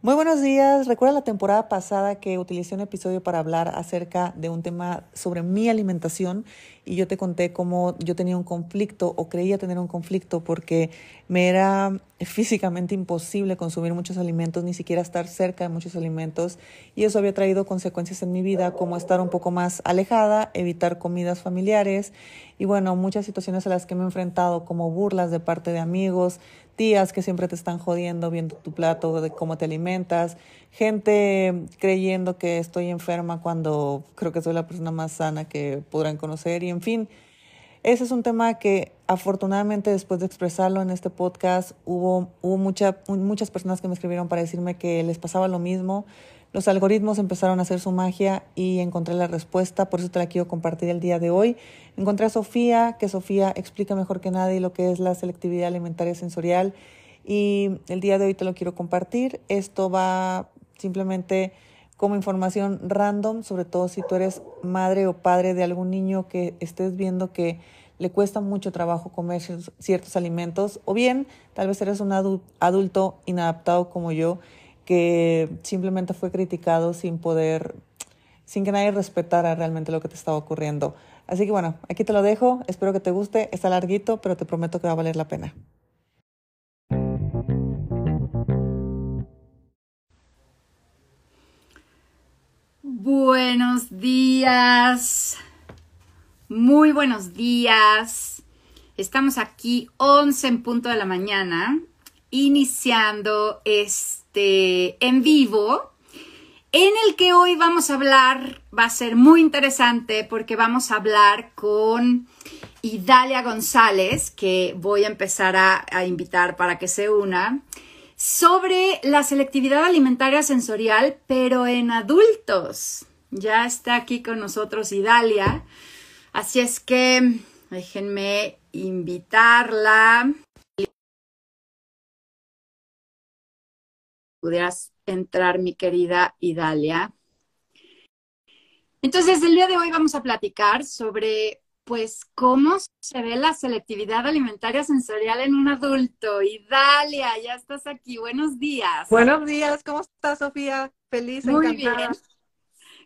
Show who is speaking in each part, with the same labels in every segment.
Speaker 1: Muy buenos días. Recuerda la temporada pasada que utilicé un episodio para hablar acerca de un tema sobre mi alimentación y yo te conté cómo yo tenía un conflicto o creía tener un conflicto porque me era físicamente imposible consumir muchos alimentos, ni siquiera estar cerca de muchos alimentos y eso había traído consecuencias en mi vida como estar un poco más alejada, evitar comidas familiares y bueno, muchas situaciones a las que me he enfrentado como burlas de parte de amigos, tías que siempre te están jodiendo viendo tu plato, de cómo te alimentas, gente creyendo que estoy enferma cuando creo que soy la persona más sana que podrán conocer y en fin, ese es un tema que afortunadamente después de expresarlo en este podcast hubo, hubo mucha, muchas personas que me escribieron para decirme que les pasaba lo mismo. Los algoritmos empezaron a hacer su magia y encontré la respuesta, por eso te la quiero compartir el día de hoy. Encontré a Sofía, que Sofía explica mejor que nadie lo que es la selectividad alimentaria sensorial y el día de hoy te lo quiero compartir. Esto va simplemente como información random, sobre todo si tú eres madre o padre de algún niño que estés viendo que le cuesta mucho trabajo comer ciertos alimentos, o bien tal vez eres un adulto inadaptado como yo que simplemente fue criticado sin poder, sin que nadie respetara realmente lo que te estaba ocurriendo. Así que bueno, aquí te lo dejo, espero que te guste, está larguito, pero te prometo que va a valer la pena.
Speaker 2: Buenos días, muy buenos días. Estamos aquí 11 en punto de la mañana, iniciando este en vivo, en el que hoy vamos a hablar, va a ser muy interesante porque vamos a hablar con Idalia González, que voy a empezar a, invitar para que se una, sobre la selectividad alimentaria sensorial, pero en adultos. Ya está aquí con nosotros Idalia, así es que déjenme invitarla. pudieras entrar, mi querida Idalia. Entonces, el día de hoy vamos a platicar sobre, pues, cómo se ve la selectividad alimentaria sensorial en un adulto. Idalia, ya estás aquí. Buenos días.
Speaker 1: Buenos días. ¿Cómo estás, Sofía? Feliz,
Speaker 2: Muy bien.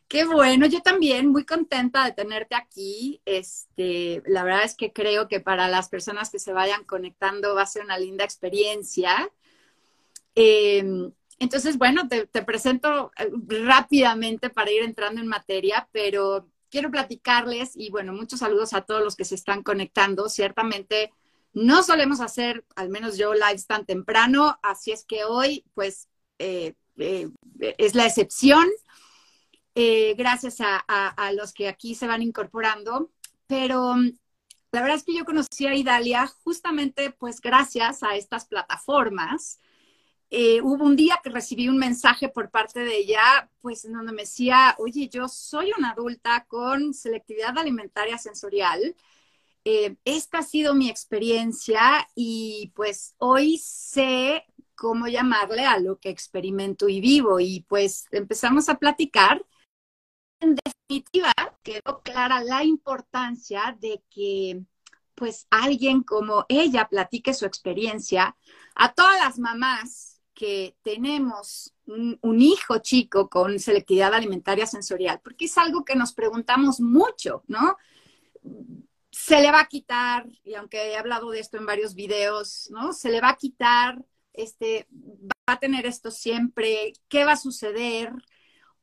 Speaker 2: Qué bueno, yo también muy contenta de tenerte aquí. Este, la verdad es que creo que para las personas que se vayan conectando va a ser una linda experiencia. Eh, entonces, bueno, te, presento eh, rápidamente para ir entrando en materia, pero quiero platicarles y bueno, muchos saludos a todos los que se están conectando. Ciertamente no solemos hacer, al menos yo, lives tan temprano, así es que hoy, pues, eh, eh, es la excepción. gracias a, a, los que aquí se van incorporando, pero la verdad es que yo conocí a Idalia justamente, pues, gracias a estas plataformas eh, hubo un día que recibí un mensaje por parte de ella, pues en donde me decía, oye, yo soy una adulta con selectividad alimentaria sensorial. Eh, esta ha sido mi experiencia y pues hoy sé cómo llamarle a lo que experimento y vivo. Y pues empezamos a platicar. En definitiva, quedó clara la importancia de que pues alguien como ella platique su experiencia a todas las mamás que tenemos un, hijo chico con selectividad alimentaria sensorial, porque es algo que nos preguntamos mucho, ¿no? Se le va a quitar, y aunque he hablado de esto en varios videos, ¿no? Se le va a quitar, este, va a tener esto siempre, ¿qué va a suceder?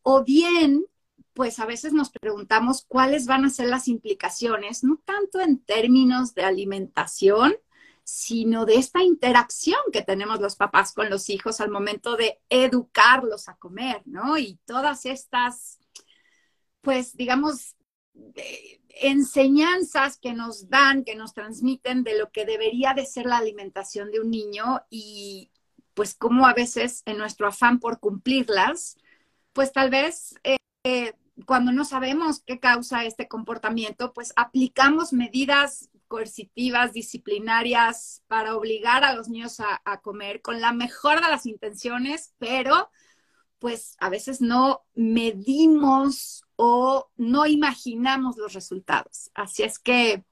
Speaker 2: O bien, pues a veces nos preguntamos cuáles van a ser las implicaciones, no tanto en términos de alimentación, sino de esta interacción que tenemos los papás con los hijos al momento de educarlos a comer, ¿no? Y todas estas, pues, digamos, enseñanzas que nos dan, que nos transmiten de lo que debería de ser la alimentación de un niño y pues cómo a veces en nuestro afán por cumplirlas, pues tal vez eh, eh, cuando no sabemos qué causa este comportamiento, pues aplicamos medidas coercitivas, disciplinarias, para obligar a los niños a, comer con la mejor de las intenciones, pero pues a veces no medimos o no imaginamos los resultados. Así es que,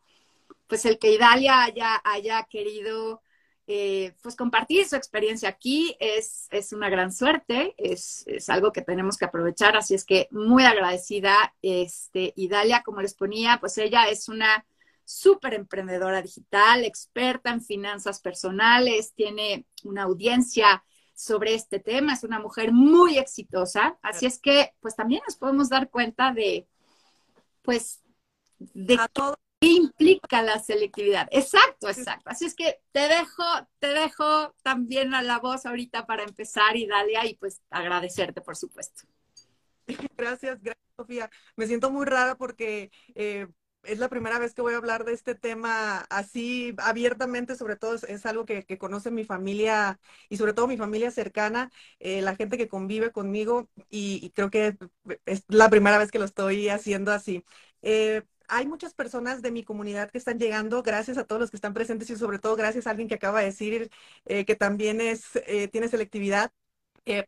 Speaker 2: pues el que Idalia haya, querido eh, pues compartir su experiencia aquí es, es una gran suerte, es, es, algo que tenemos que aprovechar, así es que muy agradecida, este, Idalia, como les ponía, pues ella es una súper emprendedora digital, experta en finanzas personales, tiene una audiencia sobre este tema, es una mujer muy exitosa, así es que pues también nos podemos dar cuenta de, pues, de todo ¿Qué implica la selectividad? Exacto, exacto. Así es que te dejo, te dejo también a la voz ahorita para empezar y Dalia y pues agradecerte, por supuesto.
Speaker 3: Gracias, gracias, Sofía. Me siento muy rara porque eh, es la primera vez que voy a hablar de este tema así abiertamente, sobre todo es, algo que, conoce mi familia y sobre todo mi familia cercana, eh, la gente que convive conmigo y, creo que es la primera vez que lo estoy haciendo así. Eh, hay muchas personas de mi comunidad que están llegando, gracias a todos los que están presentes y sobre todo gracias a alguien que acaba de decir eh, que también es, tiene selectividad.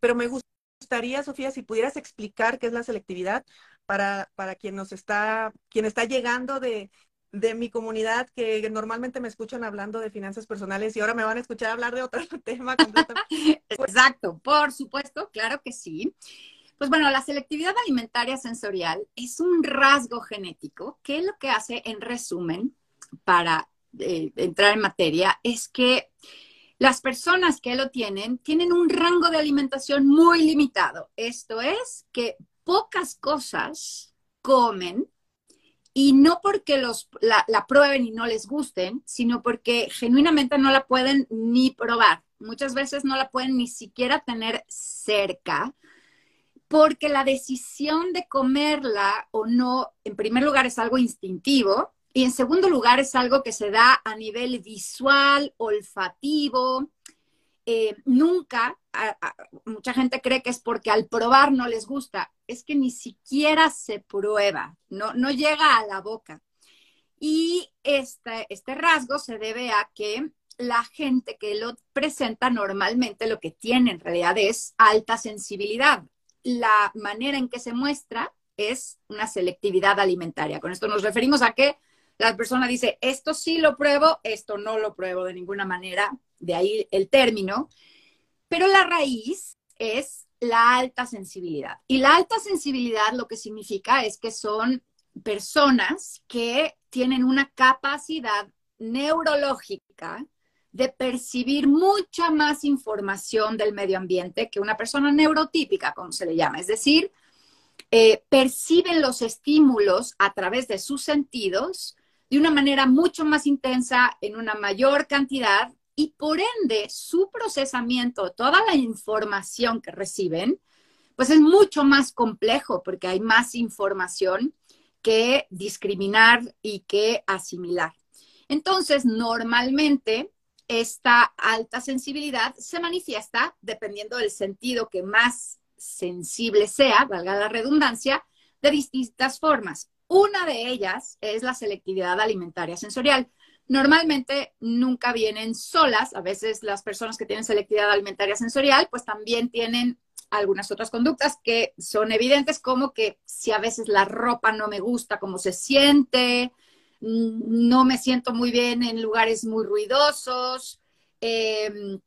Speaker 3: Pero me gustaría, Sofía, si pudieras explicar qué es la selectividad para, para quien nos está, quien está llegando de, de mi comunidad que normalmente me escuchan hablando de finanzas personales y ahora me van a escuchar hablar de otro tema.
Speaker 2: Exacto, por supuesto, claro que sí. Pues bueno, la selectividad alimentaria sensorial es un rasgo genético que lo que hace, en resumen, para eh, entrar en materia, es que las personas que lo tienen tienen un rango de alimentación muy limitado. Esto es que pocas cosas comen y no porque los, la, la, prueben y no les gusten, sino porque genuinamente no la pueden ni probar. Muchas veces no la pueden ni siquiera tener cerca porque la decisión de comerla o no, en primer lugar, es algo instintivo y en segundo lugar es algo que se da a nivel visual, olfativo. Eh, nunca, mucha gente cree que es porque al probar no les gusta, es que ni siquiera se prueba, no, no llega a la boca. Y este, este rasgo se debe a que la gente que lo presenta normalmente lo que tiene en realidad es alta sensibilidad la manera en que se muestra es una selectividad alimentaria. Con esto nos referimos a que la persona dice, esto sí lo pruebo, esto no lo pruebo de ninguna manera, de ahí el término, pero la raíz es la alta sensibilidad. Y la alta sensibilidad lo que significa es que son personas que tienen una capacidad neurológica de percibir mucha más información del medio ambiente que una persona neurotípica, como se le llama. Es decir, eh, perciben los estímulos a través de sus sentidos de una manera mucho más intensa, en una mayor cantidad, y por ende su procesamiento, toda la información que reciben, pues es mucho más complejo porque hay más información que discriminar y que asimilar. Entonces, normalmente esta alta sensibilidad se manifiesta dependiendo del sentido que más sensible sea, valga la redundancia, de distintas formas. Una de ellas es la selectividad alimentaria sensorial. Normalmente nunca vienen solas, a veces las personas que tienen selectividad alimentaria sensorial pues también tienen algunas otras conductas que son evidentes como que si a veces la ropa no me gusta como se siente, no me siento muy bien en lugares muy ruidosos, em,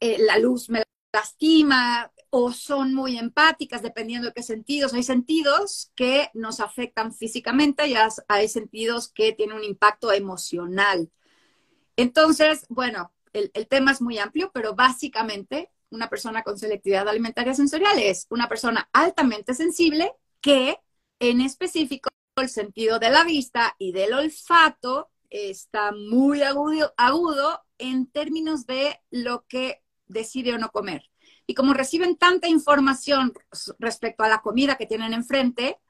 Speaker 2: eh, la luz me lastima o son muy empáticas, dependiendo de qué sentidos. Hay sentidos que nos afectan físicamente y hay sentidos que tienen un impacto emocional. Entonces, bueno, el, el tema es muy amplio, pero básicamente una persona con selectividad alimentaria sensorial es una persona altamente sensible que en específico el sentido de la vista y del olfato está muy agudo, agudo en términos de lo que decide o no comer. Y como reciben tanta información respecto a la comida que tienen enfrente,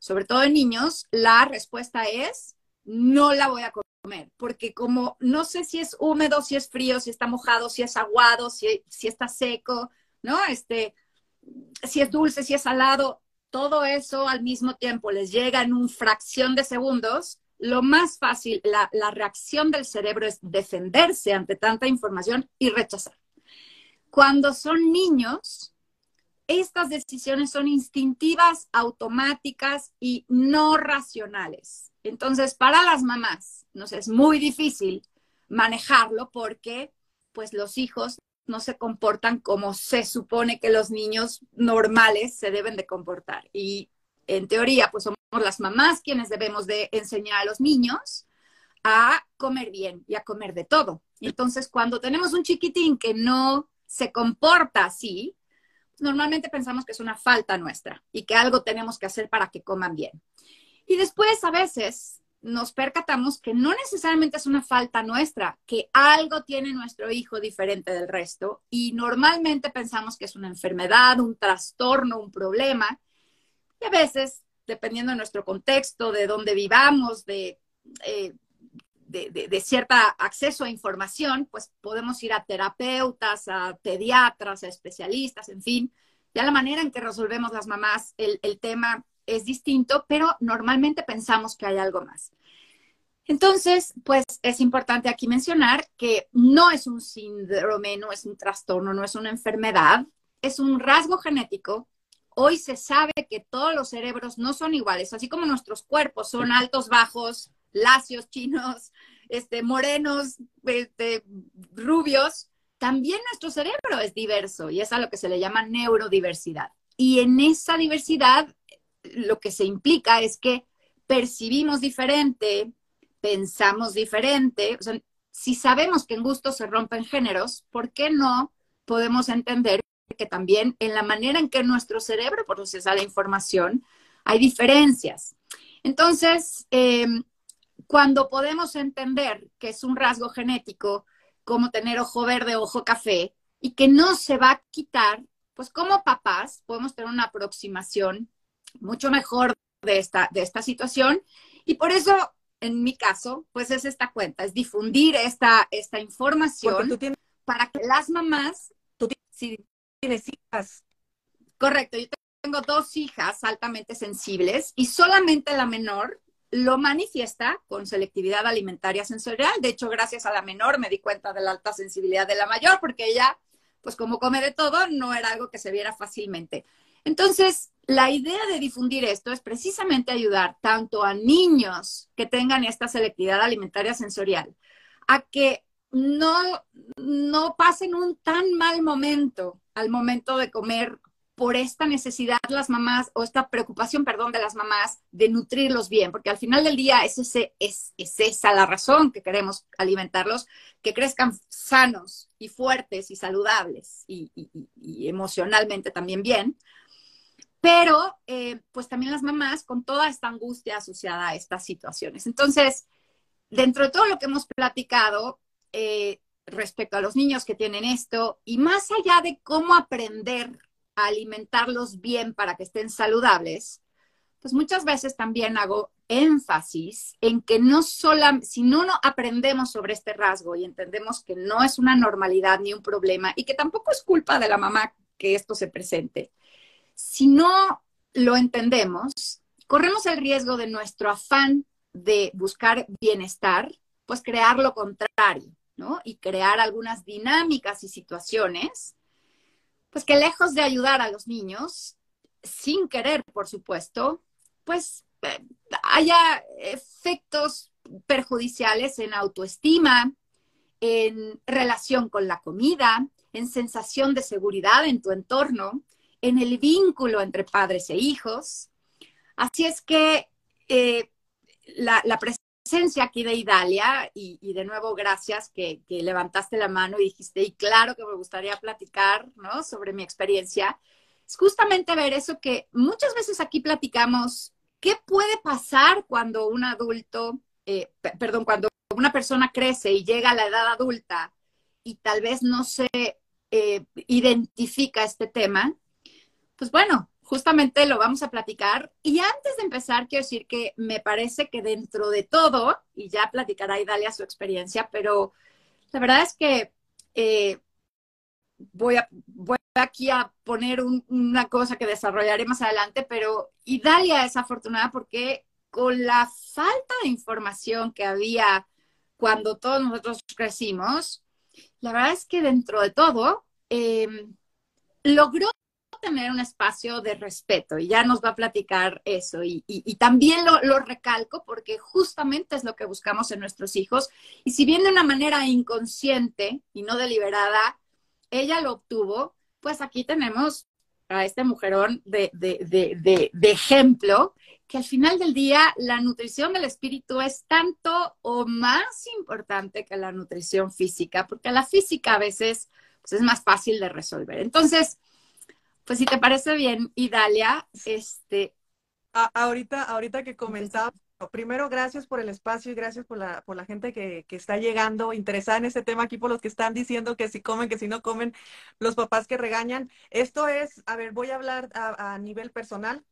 Speaker 2: sobre todo en niños, la respuesta es no la voy a comer, porque como no sé si es húmedo, si es frío, si está mojado, si es aguado, si, si está seco, ¿no? Este, si es dulce, si es salado, todo eso al mismo tiempo les llega en un fracción de segundos, lo más fácil, la, reacción del cerebro es defenderse ante tanta información y rechazar. Cuando son niños, estas decisiones son instintivas, automáticas y no racionales. Entonces, para las mamás, nos es muy difícil manejarlo porque pues los hijos no se comportan como se supone que los niños normales se deben de comportar. Y en teoría, pues somos las mamás quienes debemos de enseñar a los niños a comer bien y a comer de todo. Entonces, cuando tenemos un chiquitín que no se comporta así, normalmente pensamos que es una falta nuestra y que algo tenemos que hacer para que coman bien. Y después, a veces, nos percatamos que no necesariamente es una falta nuestra, que algo tiene nuestro hijo diferente del resto y normalmente pensamos que es una enfermedad, un trastorno, un problema. Y a veces, dependiendo de nuestro contexto, de dónde vivamos, de, eh, de, cierto acceso a información, pues podemos ir a terapeutas, a pediatras, a especialistas, en fin. Ya la manera en que resolvemos las mamás el, el tema es distinto, pero normalmente pensamos que hay algo más. Entonces, pues es importante aquí mencionar que no es un síndrome, no es un trastorno, no es una enfermedad, es un rasgo genético. Hoy se sabe que todos los cerebros no son iguales, así como nuestros cuerpos son altos, bajos, lacios, chinos, este, morenos, este, rubios, también nuestro cerebro es diverso y es a lo que se le llama neurodiversidad. Y en esa diversidad lo que se implica es que percibimos diferente, pensamos diferente. Si sabemos que en gusto se rompen géneros, ¿por qué no podemos entender que también en la manera en que nuestro cerebro procesa la información hay diferencias? Entonces, em, cuando podemos entender que es un rasgo genético, como tener ojo verde, ojo café, y que no se va a quitar, pues como papás podemos tener una aproximación mucho mejor de esta, de esta situación. Y por eso, en mi caso, pues es esta cuenta, es difundir esta, esta información para que las mamás...
Speaker 3: Tú tienes hijas.
Speaker 2: Correcto, yo tengo dos hijas altamente sensibles y solamente la menor lo manifiesta con selectividad alimentaria sensorial. De hecho, gracias a la menor me di cuenta de la alta sensibilidad de la mayor, porque ella, pues como come de todo, no era algo que se viera fácilmente. Entonces, la idea de difundir esto es precisamente ayudar tanto a niños que tengan esta selectividad alimentaria sensorial, a que no, no pasen un tan mal momento al momento de comer por esta necesidad las mamás, o esta preocupación, perdón, de las mamás de nutrirlos bien, porque al final del día es, es, esa la razón que queremos alimentarlos, que crezcan sanos y fuertes y saludables y, emocionalmente también bien. Pero, eh, pues también las mamás con toda esta angustia asociada a estas situaciones. Entonces, dentro de todo lo que hemos platicado, eh, respecto a los niños que tienen esto y más allá de cómo aprender alimentarlos bien para que estén saludables, pues muchas veces también hago énfasis en que no solo, si no aprendemos sobre este rasgo y entendemos que no es una normalidad ni un problema y que tampoco es culpa de la mamá que esto se presente, si no lo entendemos, corremos el riesgo de nuestro afán de buscar bienestar, pues crear lo contrario, ¿no? Y crear algunas dinámicas y situaciones pues que lejos de ayudar a los niños, sin querer, por supuesto, pues eh, haya efectos perjudiciales en autoestima, en relación con la comida, en sensación de seguridad en tu entorno, en el vínculo entre padres e hijos. Así es que eh, la, la, presencia aquí de Idalia, y, de nuevo gracias que, levantaste la mano y dijiste, y claro que me gustaría platicar, ¿no? Sobre mi experiencia, es justamente ver eso que muchas veces aquí platicamos, ¿qué puede pasar cuando un adulto, eh, perdón, cuando una persona crece y llega a la edad adulta y tal vez no se eh, identifica este tema? Pues bueno, justamente lo vamos a platicar. Y antes de empezar, quiero decir que me parece que dentro de todo, y ya platicará Idalia su experiencia, pero la verdad es que eh, voy, a, voy aquí a poner una cosa que desarrollaré más adelante, pero Idalia es afortunada porque con la falta de información que había cuando todos nosotros crecimos, la verdad es que dentro de todo, eh, logró tener un espacio de respeto y ya nos va a platicar eso. Y, también lo, recalco porque justamente es lo que buscamos en nuestros hijos. Y si bien de una manera inconsciente y no deliberada, ella lo obtuvo, pues aquí tenemos a este mujerón de, ejemplo, que al final del día la nutrición del espíritu es tanto o más importante que la nutrición física, porque la física a veces pues, es más fácil de resolver. Entonces, pues si te parece bien, Idalia, este...
Speaker 3: ahorita, ahorita que comentaba primero, gracias por el espacio y gracias por la, por la gente que, está llegando interesada en este tema aquí, por los que están diciendo que si comen, que si no comen, los papás que regañan. Esto es, a ver, voy a hablar a, nivel personal,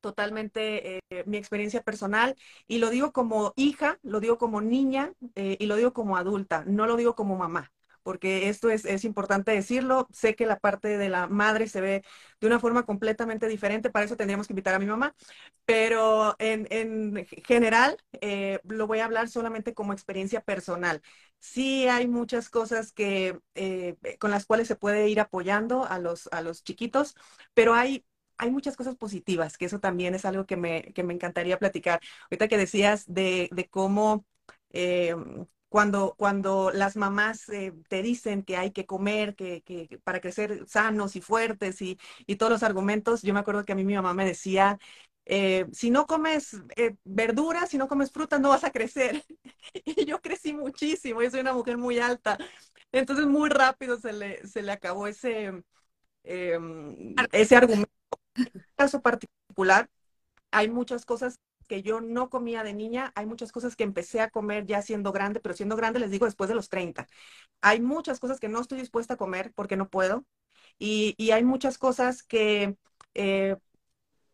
Speaker 3: totalmente eh, mi experiencia personal y lo digo como hija, lo digo como niña eh, y lo digo como adulta, no lo digo como mamá porque esto es, es, importante decirlo. Sé que la parte de la madre se ve de una forma completamente diferente, para eso tendríamos que invitar a mi mamá, pero en, en general eh, lo voy a hablar solamente como experiencia personal. Sí hay muchas cosas que, eh, con las cuales se puede ir apoyando a los, a los chiquitos, pero hay hay muchas cosas positivas, que eso también es algo que me, que me encantaría platicar. Ahorita que decías de, de cómo eh, cuando, cuando las mamás eh, te dicen que hay que comer, que, que, para crecer sanos y fuertes y, y, todos los argumentos, yo me acuerdo que a mí mi mamá me decía, eh, si no comes eh, verduras, si no comes frutas, no vas a crecer. y yo crecí muchísimo, yo soy una mujer muy alta. Entonces muy rápido se le, se le acabó ese, em, ese argumento. En este caso particular, hay muchas cosas que yo no comía de niña, hay muchas cosas que empecé a comer ya siendo grande, pero siendo grande les digo después de los 30. Hay muchas cosas que no estoy dispuesta a comer porque no puedo y, y hay muchas cosas que, eh,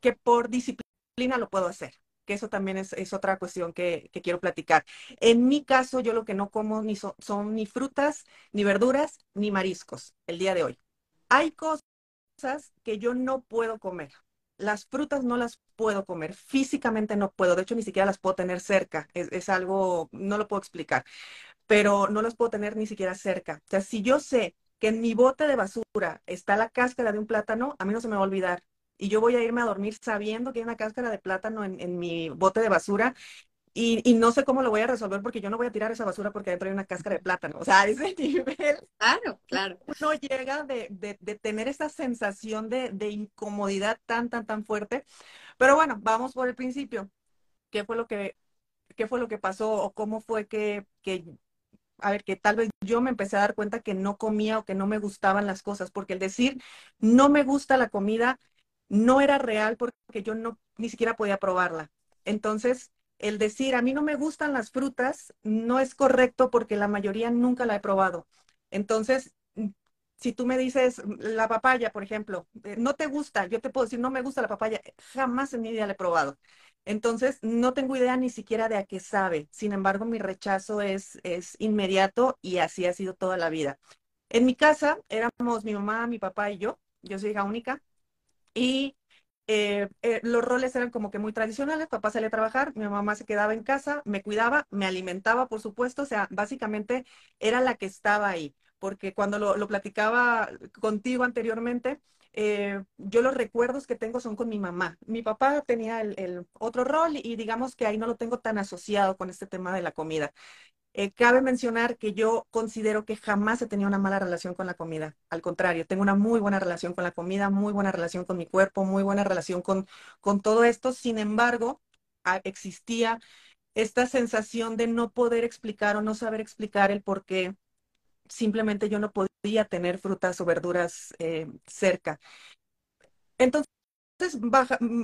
Speaker 3: que por disciplina lo puedo hacer que eso también es, es otra cuestión que, quiero platicar. En mi caso, yo lo que no como ni son ni frutas, ni verduras, ni mariscos el día de hoy. Hay cosas que yo no puedo comer las frutas no las puedo comer, físicamente no puedo, de hecho ni siquiera las puedo tener cerca, es, algo, no lo puedo explicar, pero no las puedo tener ni siquiera cerca. O sea, si yo sé que en mi bote de basura está la cáscara de un plátano, a mí no se me va a olvidar. Y yo voy a irme a dormir sabiendo que hay una cáscara de plátano en, en mi bote de basura y, no sé cómo lo voy a resolver porque yo no voy a tirar esa basura porque adentro hay una cáscara de plátano. O sea, a ese nivel.
Speaker 2: Claro, claro.
Speaker 3: Uno llega de, de, tener esa sensación de, de, incomodidad tan, tan, tan fuerte. Pero bueno, vamos por el principio. ¿Qué fue lo que, qué fue lo que pasó o cómo fue que, que, a ver, que tal vez yo me empecé a dar cuenta que no comía o que no me gustaban las cosas? Porque el decir no me gusta la comida no era real porque yo no ni siquiera podía probarla. Entonces, el decir a mí no me gustan las frutas no es correcto porque la mayoría nunca la he probado. Entonces, si tú me dices la papaya, por ejemplo, eh, no te gusta, yo te puedo decir no me gusta la papaya, jamás en mi vida la he probado. Entonces, no tengo idea ni siquiera de a qué sabe. Sin embargo, mi rechazo es, es inmediato y así ha sido toda la vida. En mi casa éramos mi mamá, mi papá y yo. Yo soy hija única. Y eh, eh, los roles eran como que muy tradicionales, papá salía a trabajar, mi mamá se quedaba en casa, me cuidaba, me alimentaba, por supuesto, o sea, básicamente era la que estaba ahí, porque cuando lo, platicaba contigo anteriormente, eh, yo los recuerdos que tengo son con mi mamá. Mi papá tenía el, otro rol y digamos que ahí no lo tengo tan asociado con este tema de la comida. Eh, cabe mencionar que yo considero que jamás he tenido una mala relación con la comida. Al contrario, tengo una muy buena relación con la comida, muy buena relación con mi cuerpo, muy buena relación con, con todo esto. Sin embargo, existía esta sensación de no poder explicar o no saber explicar el por qué simplemente yo no podía tener frutas o verduras eh, cerca. Entonces, entonces,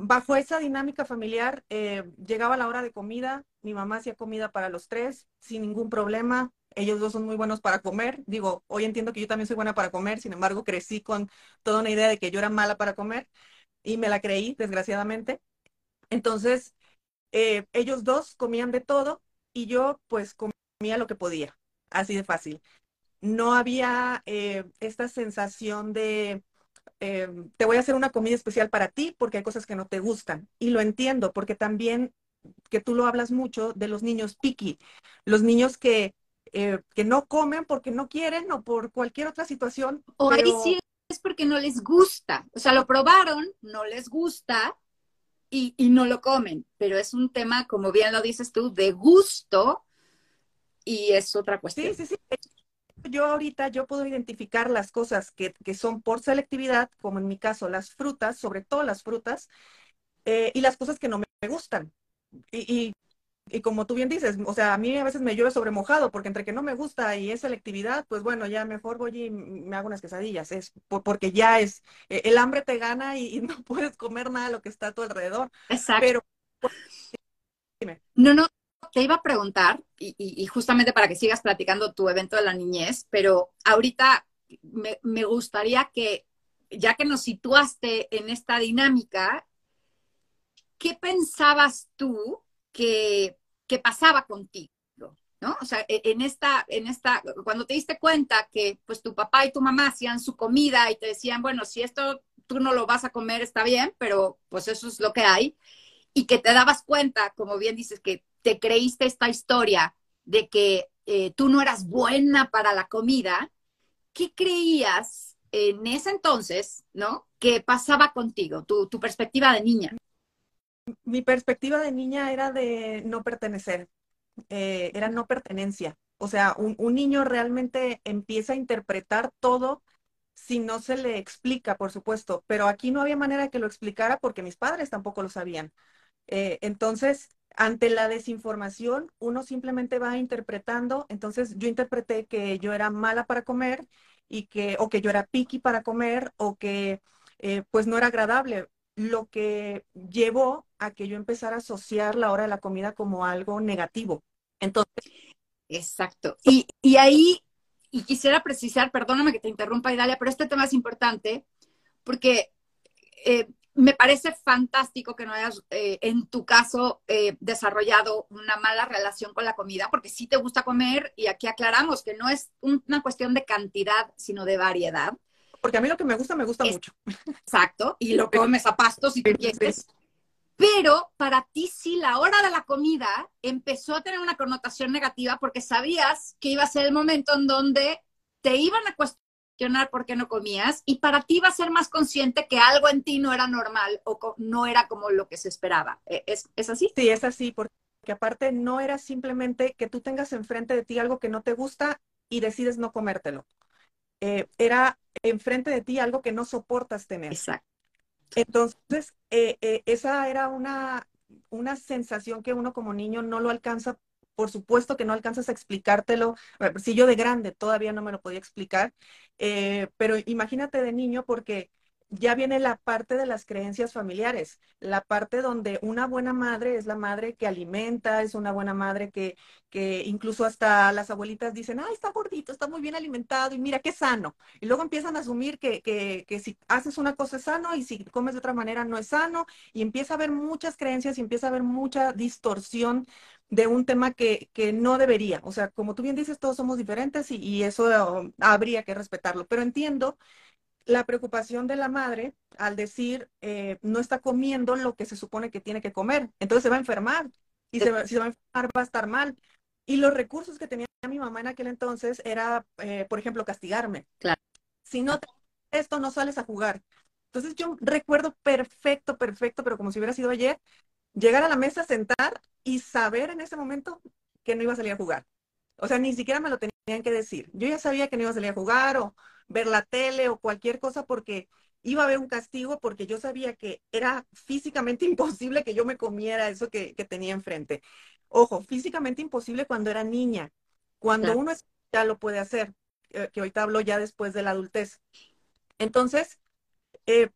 Speaker 3: bajo, esa dinámica familiar, eh, llegaba la hora de comida, mi mamá hacía comida para los tres sin ningún problema. Ellos dos son muy buenos para comer. Digo, hoy entiendo que yo también soy buena para comer, sin embargo, crecí con toda una idea de que yo era mala para comer y me la creí, desgraciadamente. Entonces, eh, ellos dos comían de todo y yo pues comía lo que podía, así de fácil. No había eh, esta sensación de eh, te voy a hacer una comida especial para ti porque hay cosas que no te gustan. Y lo entiendo, porque también que tú lo hablas mucho de los niños picky, los niños que, eh, que no comen porque no quieren o por cualquier otra situación.
Speaker 2: O hay porque no les gusta. O sea, lo probaron, no les gusta y, y no lo comen. Pero es un tema, como bien lo dices tú, de gusto y es otra cuestión.
Speaker 3: Sí, sí, sí. Yo ahorita yo puedo identificar las cosas que, que son por selectividad, como en mi caso las frutas, sobre todo las frutas, eh, y las cosas que no me gustan. Y, y, y, como tú bien dices, o sea, a mí a veces me llueve sobre mojado, porque entre que no me gusta y es selectividad, pues bueno, ya mejor voy y me hago unas quesadillas, es por, porque ya es, eh, el hambre te gana y, y, no puedes comer nada de lo que está a tu alrededor.
Speaker 2: Exacto.
Speaker 3: Pero,
Speaker 2: dime. No, no, te iba a preguntar, y, justamente para que sigas platicando tu evento de la niñez, pero ahorita me, me gustaría que, ya que nos situaste en esta dinámica, ¿qué pensabas tú que, que pasaba contigo? ¿No? O sea, e, en esta, en esta, cuando te diste cuenta que pues tu papá y tu mamá hacían su comida y te decían, bueno, si esto tú no lo vas a comer, está bien, pero pues eso es lo que hay, y que te dabas cuenta, como bien dices, que te creíste esta historia de que eh, tú no eras buena para la comida, ¿qué creías en ese entonces, ¿no? ¿Qué pasaba contigo, tu, perspectiva de niña?
Speaker 3: mi perspectiva de niña era de no pertenecer, eh, era no pertenencia. O sea, un, un, niño realmente empieza a interpretar todo si no se le explica, por supuesto, pero aquí no había manera de que lo explicara porque mis padres tampoco lo sabían. Eh, entonces, ante la desinformación, uno simplemente va interpretando. Entonces, yo interpreté que yo era mala para comer y que, o que yo era picky para comer, o que eh, pues no era agradable lo que llevó a que yo empezara a asociar la hora de la comida como algo negativo. Entonces.
Speaker 2: Exacto. Y, y ahí, y quisiera precisar, perdóname que te interrumpa, Idalia, pero este tema es importante porque eh, me parece fantástico que no hayas, eh, en tu caso, eh, desarrollado una mala relación con la comida, porque sí te gusta comer y aquí aclaramos que no es una cuestión de cantidad, sino de variedad
Speaker 3: porque a mí lo que me gusta, me gusta
Speaker 2: es,
Speaker 3: mucho.
Speaker 2: Exacto, y lo comes a pastos si tú quieres. Pero para ti sí, la hora de la comida empezó a tener una connotación negativa porque sabías que iba a ser el momento en donde te iban a cuestionar por qué no comías y para ti iba a ser más consciente que algo en ti no era normal o no era como lo que se esperaba. ¿E-, ¿Es, es así?
Speaker 3: Sí, es así, porque aparte no era simplemente que tú tengas enfrente de ti algo que no te gusta y decides no comértelo. Eh, era enfrente de ti algo que no soportas tener.
Speaker 2: Exacto.
Speaker 3: Entonces, eh, eh, esa era una, una sensación que uno como niño no lo alcanza, por supuesto que no alcanzas a explicártelo. Si yo de grande todavía no me lo podía explicar, eh, pero imagínate de niño porque ya viene la parte de las creencias familiares, la parte donde una buena madre es la madre que alimenta, es una buena madre que, que incluso hasta las abuelitas dicen, ay, está gordito, está muy bien alimentado y mira qué sano. Y luego empiezan a asumir que, que, que si haces una cosa es sano y si comes de otra manera no es sano y empieza a haber muchas creencias y empieza a haber mucha distorsión de un tema que, que no debería. O sea, como tú bien dices, todos somos diferentes y, eso uh, habría que respetarlo, pero entiendo la preocupación de la madre al decir eh, no está comiendo lo que se supone que tiene que comer, entonces se va a enfermar y se va, si se va a enfermar va a estar mal. Y los recursos que tenía mi mamá en aquel entonces era, eh, por ejemplo, castigarme.
Speaker 2: Claro.
Speaker 3: Si no esto, no sales a jugar. Entonces yo recuerdo perfecto, perfecto, pero como si hubiera sido ayer, llegar a la mesa, sentar y saber en ese momento que no iba a salir a jugar. O sea, ni siquiera me lo tenían que decir. Yo ya sabía que no iba a salir a jugar o, ver la tele o cualquier cosa porque iba a haber un castigo porque yo sabía que era físicamente imposible que yo me comiera eso que, que tenía enfrente. Ojo, físicamente imposible cuando era niña. Cuando claro. uno ya lo puede hacer, eh, que ahorita hablo ya después de la adultez. Entonces, eh,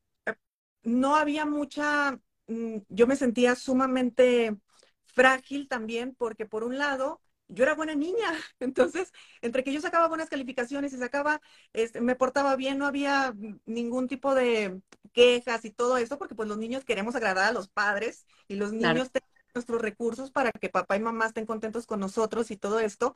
Speaker 3: no había mucha, mm, yo me sentía sumamente frágil también porque por un lado yo era buena niña, entonces, entre que yo sacaba buenas calificaciones y sacaba, este, me portaba bien, no había ningún tipo de quejas y todo eso, porque pues los niños queremos agradar a los padres y los niños claro. tienen nuestros recursos para que papá y mamá estén contentos con nosotros y todo esto.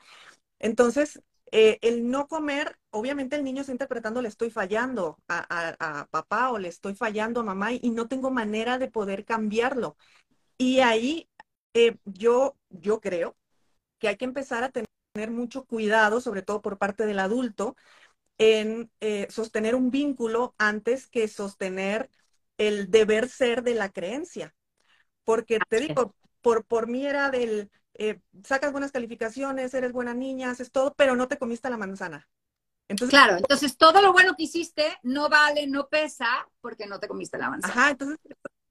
Speaker 3: Entonces, eh, el no comer, obviamente el niño está interpretando, le estoy fallando a, a, a papá o le estoy fallando a mamá y, y, no tengo manera de poder cambiarlo. Y ahí eh, yo, yo creo que hay que empezar a tener mucho cuidado, sobre todo por parte del adulto, en eh, sostener un vínculo antes que sostener el deber ser de la creencia. Porque te digo, por, por mí era del, eh, sacas buenas calificaciones, eres buena niña, haces todo, pero no te comiste la manzana.
Speaker 2: Entonces, claro, entonces todo lo bueno que hiciste no vale, no pesa, porque no te comiste la manzana.
Speaker 3: Ajá, entonces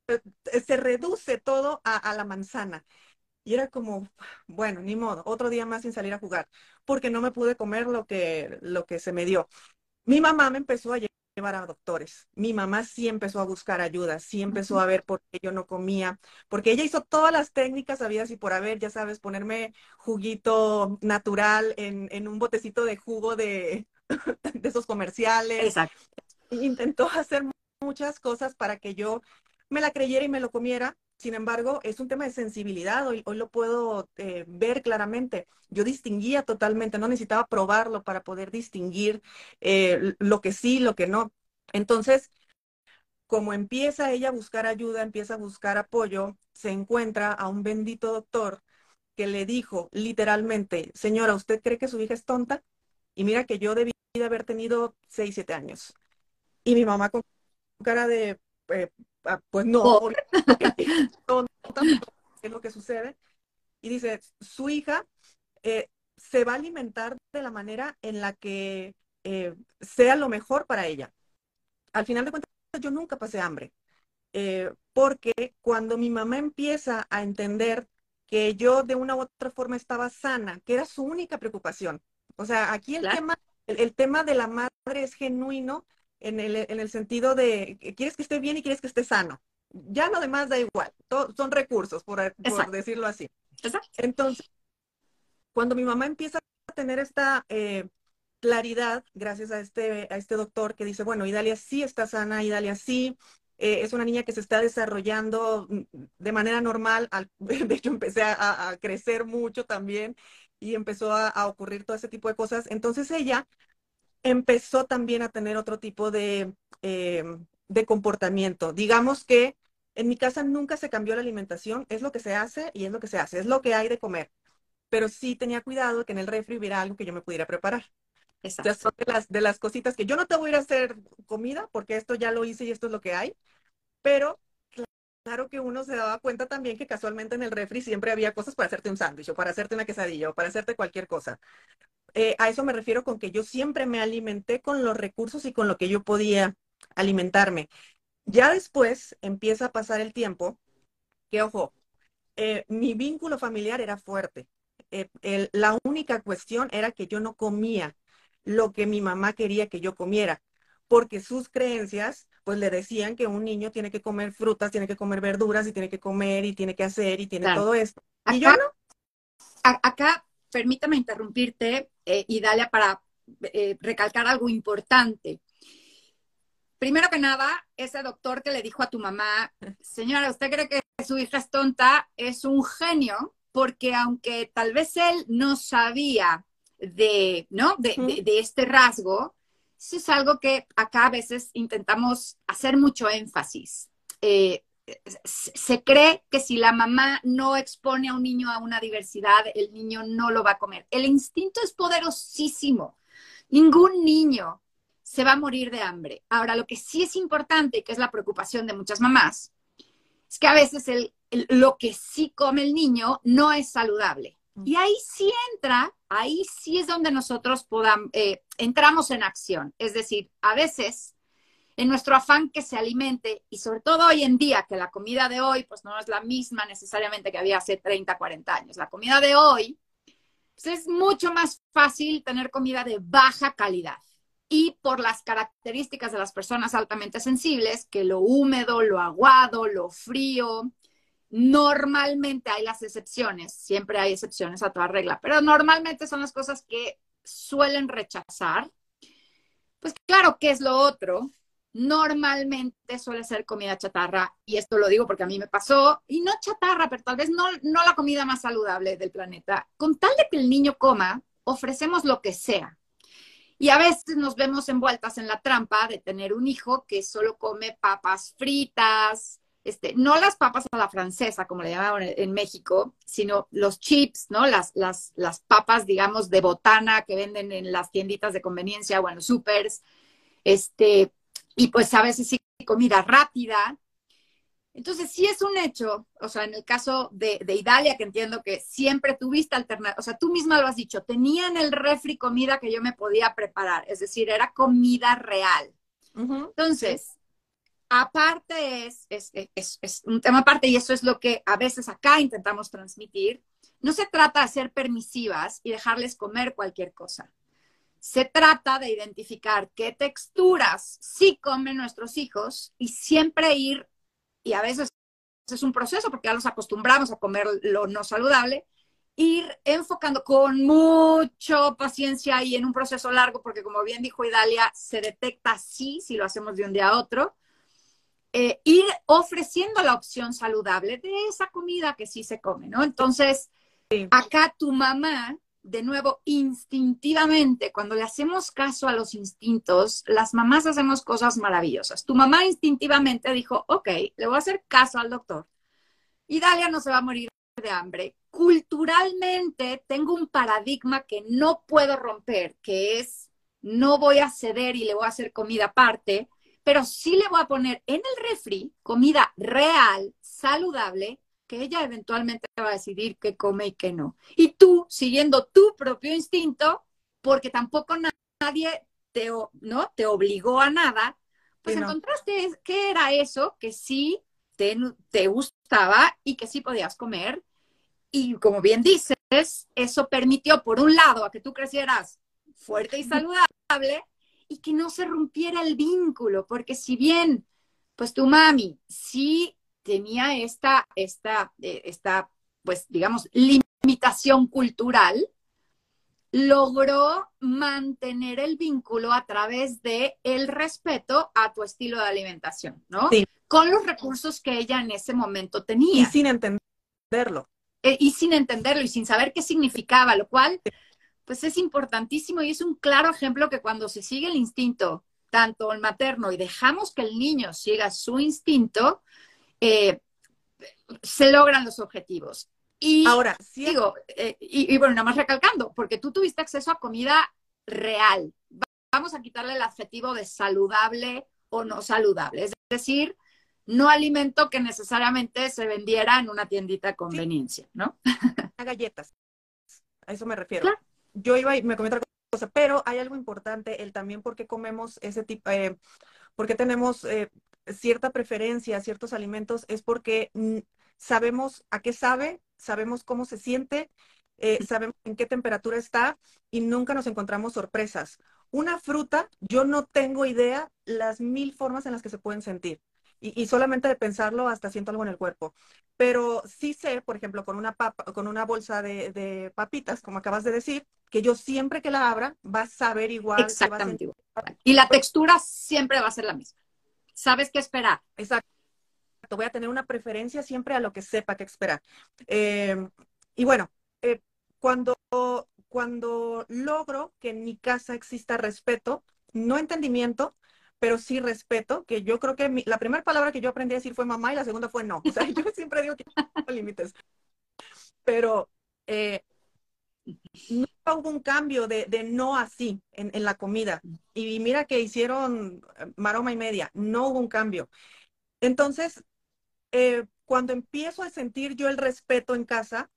Speaker 3: eh, se reduce todo a, a la manzana. Y era como, bueno, ni modo, otro día más sin salir a jugar, porque no me pude comer lo que, lo que se me dio. Mi mamá me empezó a llevar a doctores. Mi mamá sí empezó a buscar ayuda, sí empezó a ver por qué yo no comía, porque ella hizo todas las técnicas habías y por haber, ya sabes, ponerme juguito natural en, en un botecito de jugo de, de esos comerciales.
Speaker 2: Exacto.
Speaker 3: Intentó hacer muchas cosas para que yo me la creyera y me lo comiera. Sin embargo, es un tema de sensibilidad, hoy, hoy lo puedo eh, ver claramente. Yo distinguía totalmente, no necesitaba probarlo para poder distinguir eh, lo que sí, lo que no. Entonces, como empieza ella a buscar ayuda, empieza a buscar apoyo, se encuentra a un bendito doctor que le dijo literalmente, señora, ¿usted cree que su hija es tonta? Y mira que yo debí de haber tenido 6, 7 años. Y mi mamá con cara de, eh, ah, pues no, no, es lo que sucede. Y dice, su hija eh, se va a alimentar de la manera en la que eh, sea lo mejor para ella. Al final de cuentas, yo nunca pasé hambre, porque cuando mi mamá empieza a entender que yo de una u otra forma estaba sana, que era su única preocupación. O sea, aquí el tema el, tema de la madre es genuino en el, en el sentido de quieres que esté bien y quieres que esté sano. Ya lo demás da igual, son recursos, por, decirlo así. Entonces, cuando mi mamá empieza a tener esta eh, claridad, gracias a este, a este doctor que dice, bueno, Idalia sí está sana, Idalia sí, eh, es una niña que se está desarrollando mm, de manera normal, de hecho empecé a, crecer mucho también y empezó a, ocurrir todo ese tipo de cosas. Entonces ella empezó también a tener otro tipo de, eh, de comportamiento. Digamos que en mi casa nunca se cambió la alimentación, es lo que se hace y es lo que se hace, es lo que hay de comer. Pero sí tenía cuidado que en el refri hubiera algo que yo me pudiera preparar. Estas son de las, de las cositas que yo no te voy a ir a hacer comida porque esto ya lo hice y esto es lo que hay, pero claro que uno se daba cuenta también que casualmente en el refri siempre había cosas para hacerte un sándwich o para hacerte una quesadilla o para hacerte cualquier cosa. Eh, a eso me refiero con que yo siempre me alimenté con los recursos y con lo que yo podía alimentarme. Ya después empieza a pasar el tiempo que, ojo, eh, mi vínculo familiar era fuerte. Eh, la única cuestión era que yo no comía lo que mi mamá quería que yo comiera, porque sus creencias pues le decían que un niño tiene que comer frutas, tiene que comer verduras y tiene que comer y tiene que hacer y tiene todo esto. y yo no.
Speaker 2: Acá, permítame interrumpirte eh, y dale para eh, recalcar algo importante. Primero que nada, ese doctor que le dijo a tu mamá, señora, ¿usted cree que su hija es tonta? Es un genio, porque aunque tal vez él no sabía de, ¿no? de, de este rasgo, eso es algo que acá a veces intentamos hacer mucho énfasis. Eh, se cree que si la mamá no expone a un niño a una diversidad, el niño no lo va a comer. El instinto es poderosísimo. Ningún niño se va a morir de hambre. Ahora, lo que sí es importante, que es la preocupación de muchas mamás, es que a veces lo que sí come el niño no es saludable. Y ahí sí entra, ahí sí es donde nosotros podamos, eh, entramos en acción. Es decir, a veces en nuestro afán que se alimente, y sobre todo hoy en día, que la comida de hoy pues no es la misma necesariamente que había hace 30, 40 años. La comida de hoy pues, es mucho más fácil tener comida de baja calidad. Y por las características de las personas altamente sensibles, que lo húmedo, lo aguado, lo frío, Normalmente hay las excepciones, siempre hay excepciones a toda regla, pero normalmente son las cosas que suelen rechazar. Pues claro, ¿qué es lo otro? Normalmente suele ser comida chatarra, y esto lo digo porque a mí me pasó, y no chatarra, pero tal vez no, no la comida más saludable del planeta. Con tal de que el niño coma, ofrecemos lo que sea. Y a veces nos vemos envueltas en la trampa de tener un hijo que solo come papas fritas, este, no las papas a la francesa, como le llamaban en México, sino los chips, ¿no? Las, las, las papas, digamos, de botana que venden en las tienditas de conveniencia o en los supers, este, y pues a veces sí comida rápida. Entonces, sí es un hecho, o sea, en el caso de, de Italia, que entiendo que siempre tuviste alternativa, o sea, tú misma lo has dicho, tenía en el refri comida que yo me podía preparar, es decir, era comida real. Entonces, aparte es, es, es, es, un tema aparte y eso es lo que a veces acá intentamos transmitir. No se trata de ser permisivas y dejarles comer cualquier cosa. Se trata de identificar qué texturas sí comen nuestros hijos y siempre ir, y a veces es un proceso porque ya los acostumbramos a comer lo no saludable, ir enfocando con mucha paciencia y en un proceso largo, porque como bien dijo Idalia, se detecta así si lo hacemos de un día a otro, eh, ir ofreciendo la opción saludable de esa comida que sí se come, ¿no? Entonces, acá tu mamá, de nuevo, instintivamente, cuando le hacemos caso a los instintos, las mamás hacemos cosas maravillosas. Tu mamá instintivamente dijo, ok, le voy a hacer caso al doctor. Y Dalia no se va a morir de hambre. Culturalmente tengo un paradigma que no puedo romper, que es no voy a ceder y le voy a hacer comida aparte, pero sí le voy a poner en el refri comida real, saludable, que ella eventualmente va a decidir qué come y qué no. Y tú, siguiendo tu propio instinto, porque tampoco nadie te, ¿no? te obligó a nada, pues encontraste qué era eso que sí te, te gustaba y que sí podías comer. Y como bien dices, eso permitió, por un lado, a que tú crecieras fuerte y saludable, y que no se rompiera el vínculo, porque si bien, pues tu mami sí tenía esta, esta, eh, esta, pues digamos, limitación cultural, logró mantener el vínculo a través de el respeto a tu estilo de alimentación, ¿no? Sí. Con los recursos que ella en ese momento tenía.
Speaker 3: Y sin entenderlo.
Speaker 2: Eh, y sin entenderlo y sin saber qué significaba, lo cual pues es importantísimo y es un claro ejemplo que cuando se sigue el instinto, tanto el materno, y dejamos que el niño siga su instinto, eh, se logran los objetivos. Y
Speaker 3: ahora,
Speaker 2: digo, eh, y, bueno, nada más recalcando, porque tú tuviste acceso a comida real. Vamos a quitarle el adjetivo de saludable o no saludable, es decir, no alimento que necesariamente se vendiera en una tiendita de conveniencia, ¿no?
Speaker 3: galletas. A eso me refiero. Claro yo iba y me comí otra cosa, pero hay algo importante, el también por qué comemos ese tipo, eh, por qué tenemos eh, cierta preferencia a ciertos alimentos, es porque mm, sabemos a qué sabe, sabemos cómo se siente, eh, sabemos en qué temperatura está y nunca nos encontramos sorpresas. Una fruta, yo no tengo idea las mil formas en las que se pueden sentir y, solamente de pensarlo hasta siento algo en el cuerpo. Pero sí sé, por ejemplo, con una, papa, con una bolsa de, papitas, como acabas de decir, que yo siempre que la abra va a saber igual.
Speaker 2: Exactamente igual. Y la textura siempre va a ser la misma. ¿Sabes qué esperar?
Speaker 3: Exacto. Voy a tener una preferencia siempre a lo que sepa que esperar. Eh, y bueno, eh, cuando, cuando logro que en mi casa exista respeto, no entendimiento, pero sí respeto, que yo creo que la primera palabra que yo aprendí a decir fue mamá y la segunda fue no. O sea, yo siempre digo que no límites. Pero eh, nunca hubo un cambio de, no así en, la comida. Y mira que hicieron eh, maroma y media, no hubo un cambio. Entonces, eh, cuando empiezo a sentir yo el respeto en casa,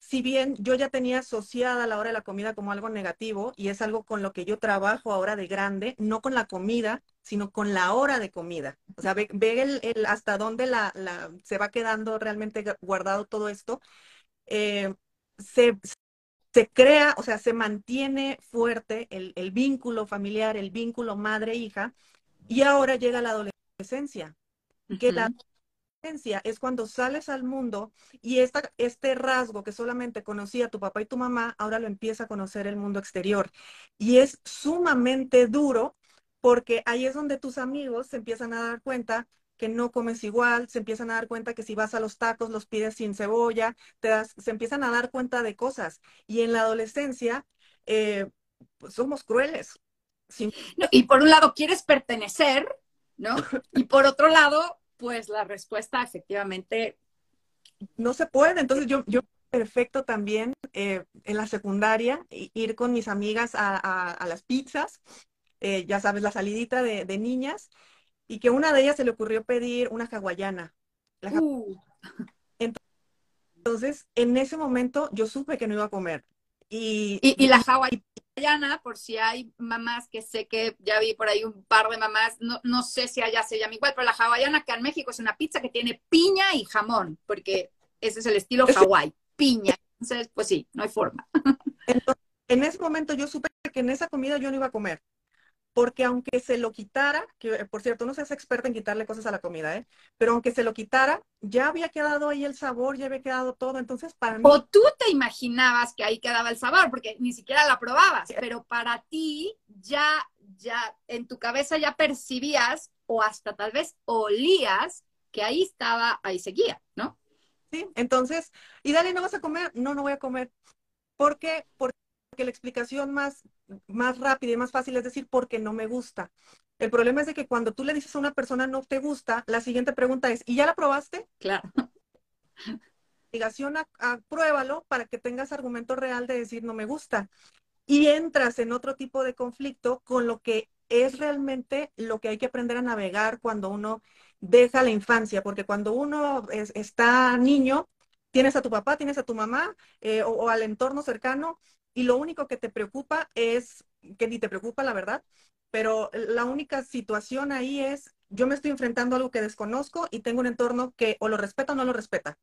Speaker 3: si bien yo ya tenía asociada la hora de la comida como algo negativo y es algo con lo que yo trabajo ahora de grande, no con la comida, sino con la hora de comida. O sea, ve, el, hasta dónde la, se va quedando realmente guardado todo esto. Eh, se, crea, o sea, se mantiene fuerte el, el vínculo familiar, el vínculo madre-hija, y ahora llega la adolescencia, que la es cuando sales al mundo y esta, este rasgo que solamente conocía tu papá y tu mamá, ahora lo empieza a conocer el mundo exterior. Y es sumamente duro porque ahí es donde tus amigos se empiezan a dar cuenta que no comes igual, se empiezan a dar cuenta que si vas a los tacos los pides sin cebolla, te das, se empiezan a dar cuenta de cosas. Y en la adolescencia, eh, pues somos crueles.
Speaker 2: y por un lado quieres pertenecer, ¿no? Y por otro lado, Pues la respuesta efectivamente...
Speaker 3: No se puede. Entonces yo, yo perfecto también eh, en la secundaria ir con mis amigas a, las pizzas, eh, ya sabes, la salidita de, niñas, y que una de ellas se le ocurrió pedir una hawaiana. Uh. Entonces, en ese momento yo supe que no iba a comer. Y,
Speaker 2: y, la hawaiana, por si hay mamás que sé que ya vi por ahí un par de mamás, no, no sé si allá se llama igual, pero la hawaiana que en México es una pizza que tiene piña y jamón, porque ese es el estilo Hawái piña. Entonces, pues sí, no hay forma.
Speaker 3: en ese momento yo supe que en esa comida yo no iba a comer. Porque aunque se lo quitara, que por cierto, no seas experta en quitarle cosas a la comida, ¿eh? Pero aunque se lo quitara, ya había quedado ahí el sabor, ya había quedado todo. Entonces, para mí.
Speaker 2: O tú te imaginabas que ahí quedaba el sabor, porque ni siquiera la probabas, pero para ti ya, ya, en tu cabeza ya percibías o hasta tal vez olías que ahí estaba, ahí seguía, ¿no?
Speaker 3: ¿sí? Entonces, y dale, ¿no vas a comer? No, no voy a comer. ¿Por qué? Porque la explicación más, más rápida y más fácil es decir, porque no me gusta. El problema es de que cuando tú le dices a una persona no te gusta, la siguiente pregunta es, ¿y ya la probaste?
Speaker 2: Claro.
Speaker 3: Obligación a, pruébalo para que tengas argumento real de decir no me gusta. Y entras en otro tipo de conflicto con lo que es realmente lo que hay que aprender a navegar cuando uno deja la infancia, porque cuando uno está niño, tienes a tu papá, tienes a tu mamá eh, o, al entorno cercano y lo único que te preocupa es, que ni te preocupa la verdad, pero la única situación ahí es, yo me estoy enfrentando a algo que desconozco y tengo un entorno que o lo respeta o no lo respeta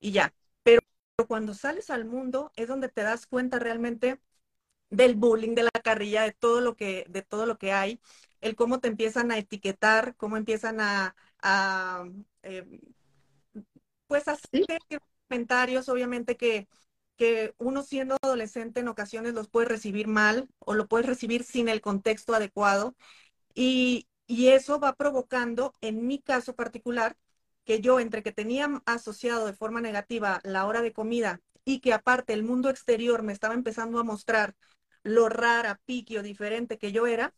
Speaker 3: y ya. Pero cuando sales al mundo es donde te das cuenta realmente del bullying, de la carrilla, de todo lo que, de todo lo que hay, el cómo te empiezan a etiquetar, cómo empiezan a, a eh, pues hacer comentarios, obviamente que, que uno siendo adolescente en ocasiones los puede recibir mal o lo puedes recibir sin el contexto adecuado. Y, y eso va provocando, en mi caso particular, que yo entre que tenía asociado de forma negativa la hora de comida y que aparte el mundo exterior me estaba empezando a mostrar lo rara, piqui o diferente que yo era,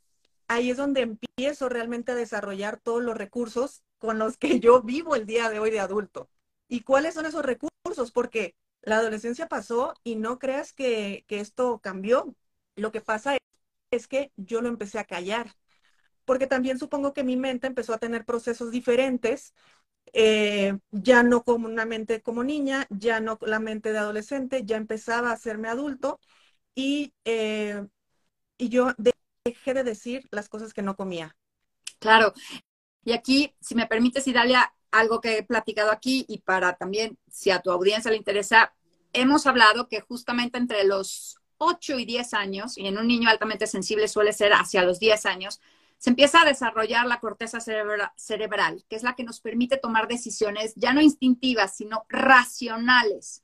Speaker 3: ahí es donde empiezo realmente a desarrollar todos los recursos con los que yo vivo el día de hoy de adulto. ¿Y cuáles son esos recursos? Porque la adolescencia pasó y no creas que, esto cambió. Lo que pasa es, que yo lo empecé a callar, porque también supongo que mi mente empezó a tener procesos diferentes, eh, ya no como una mente como niña, ya no la mente de adolescente, ya empezaba a hacerme adulto y, eh, y yo dejé de decir las cosas que no comía.
Speaker 2: Claro, y aquí, si me permites, Idalia, algo que he platicado aquí y para también, si a tu audiencia le interesa, hemos hablado que justamente entre los 8 y 10 años, y en un niño altamente sensible suele ser hacia los 10 años, se empieza a desarrollar la corteza cerebral, que es la que nos permite tomar decisiones ya no instintivas, sino racionales.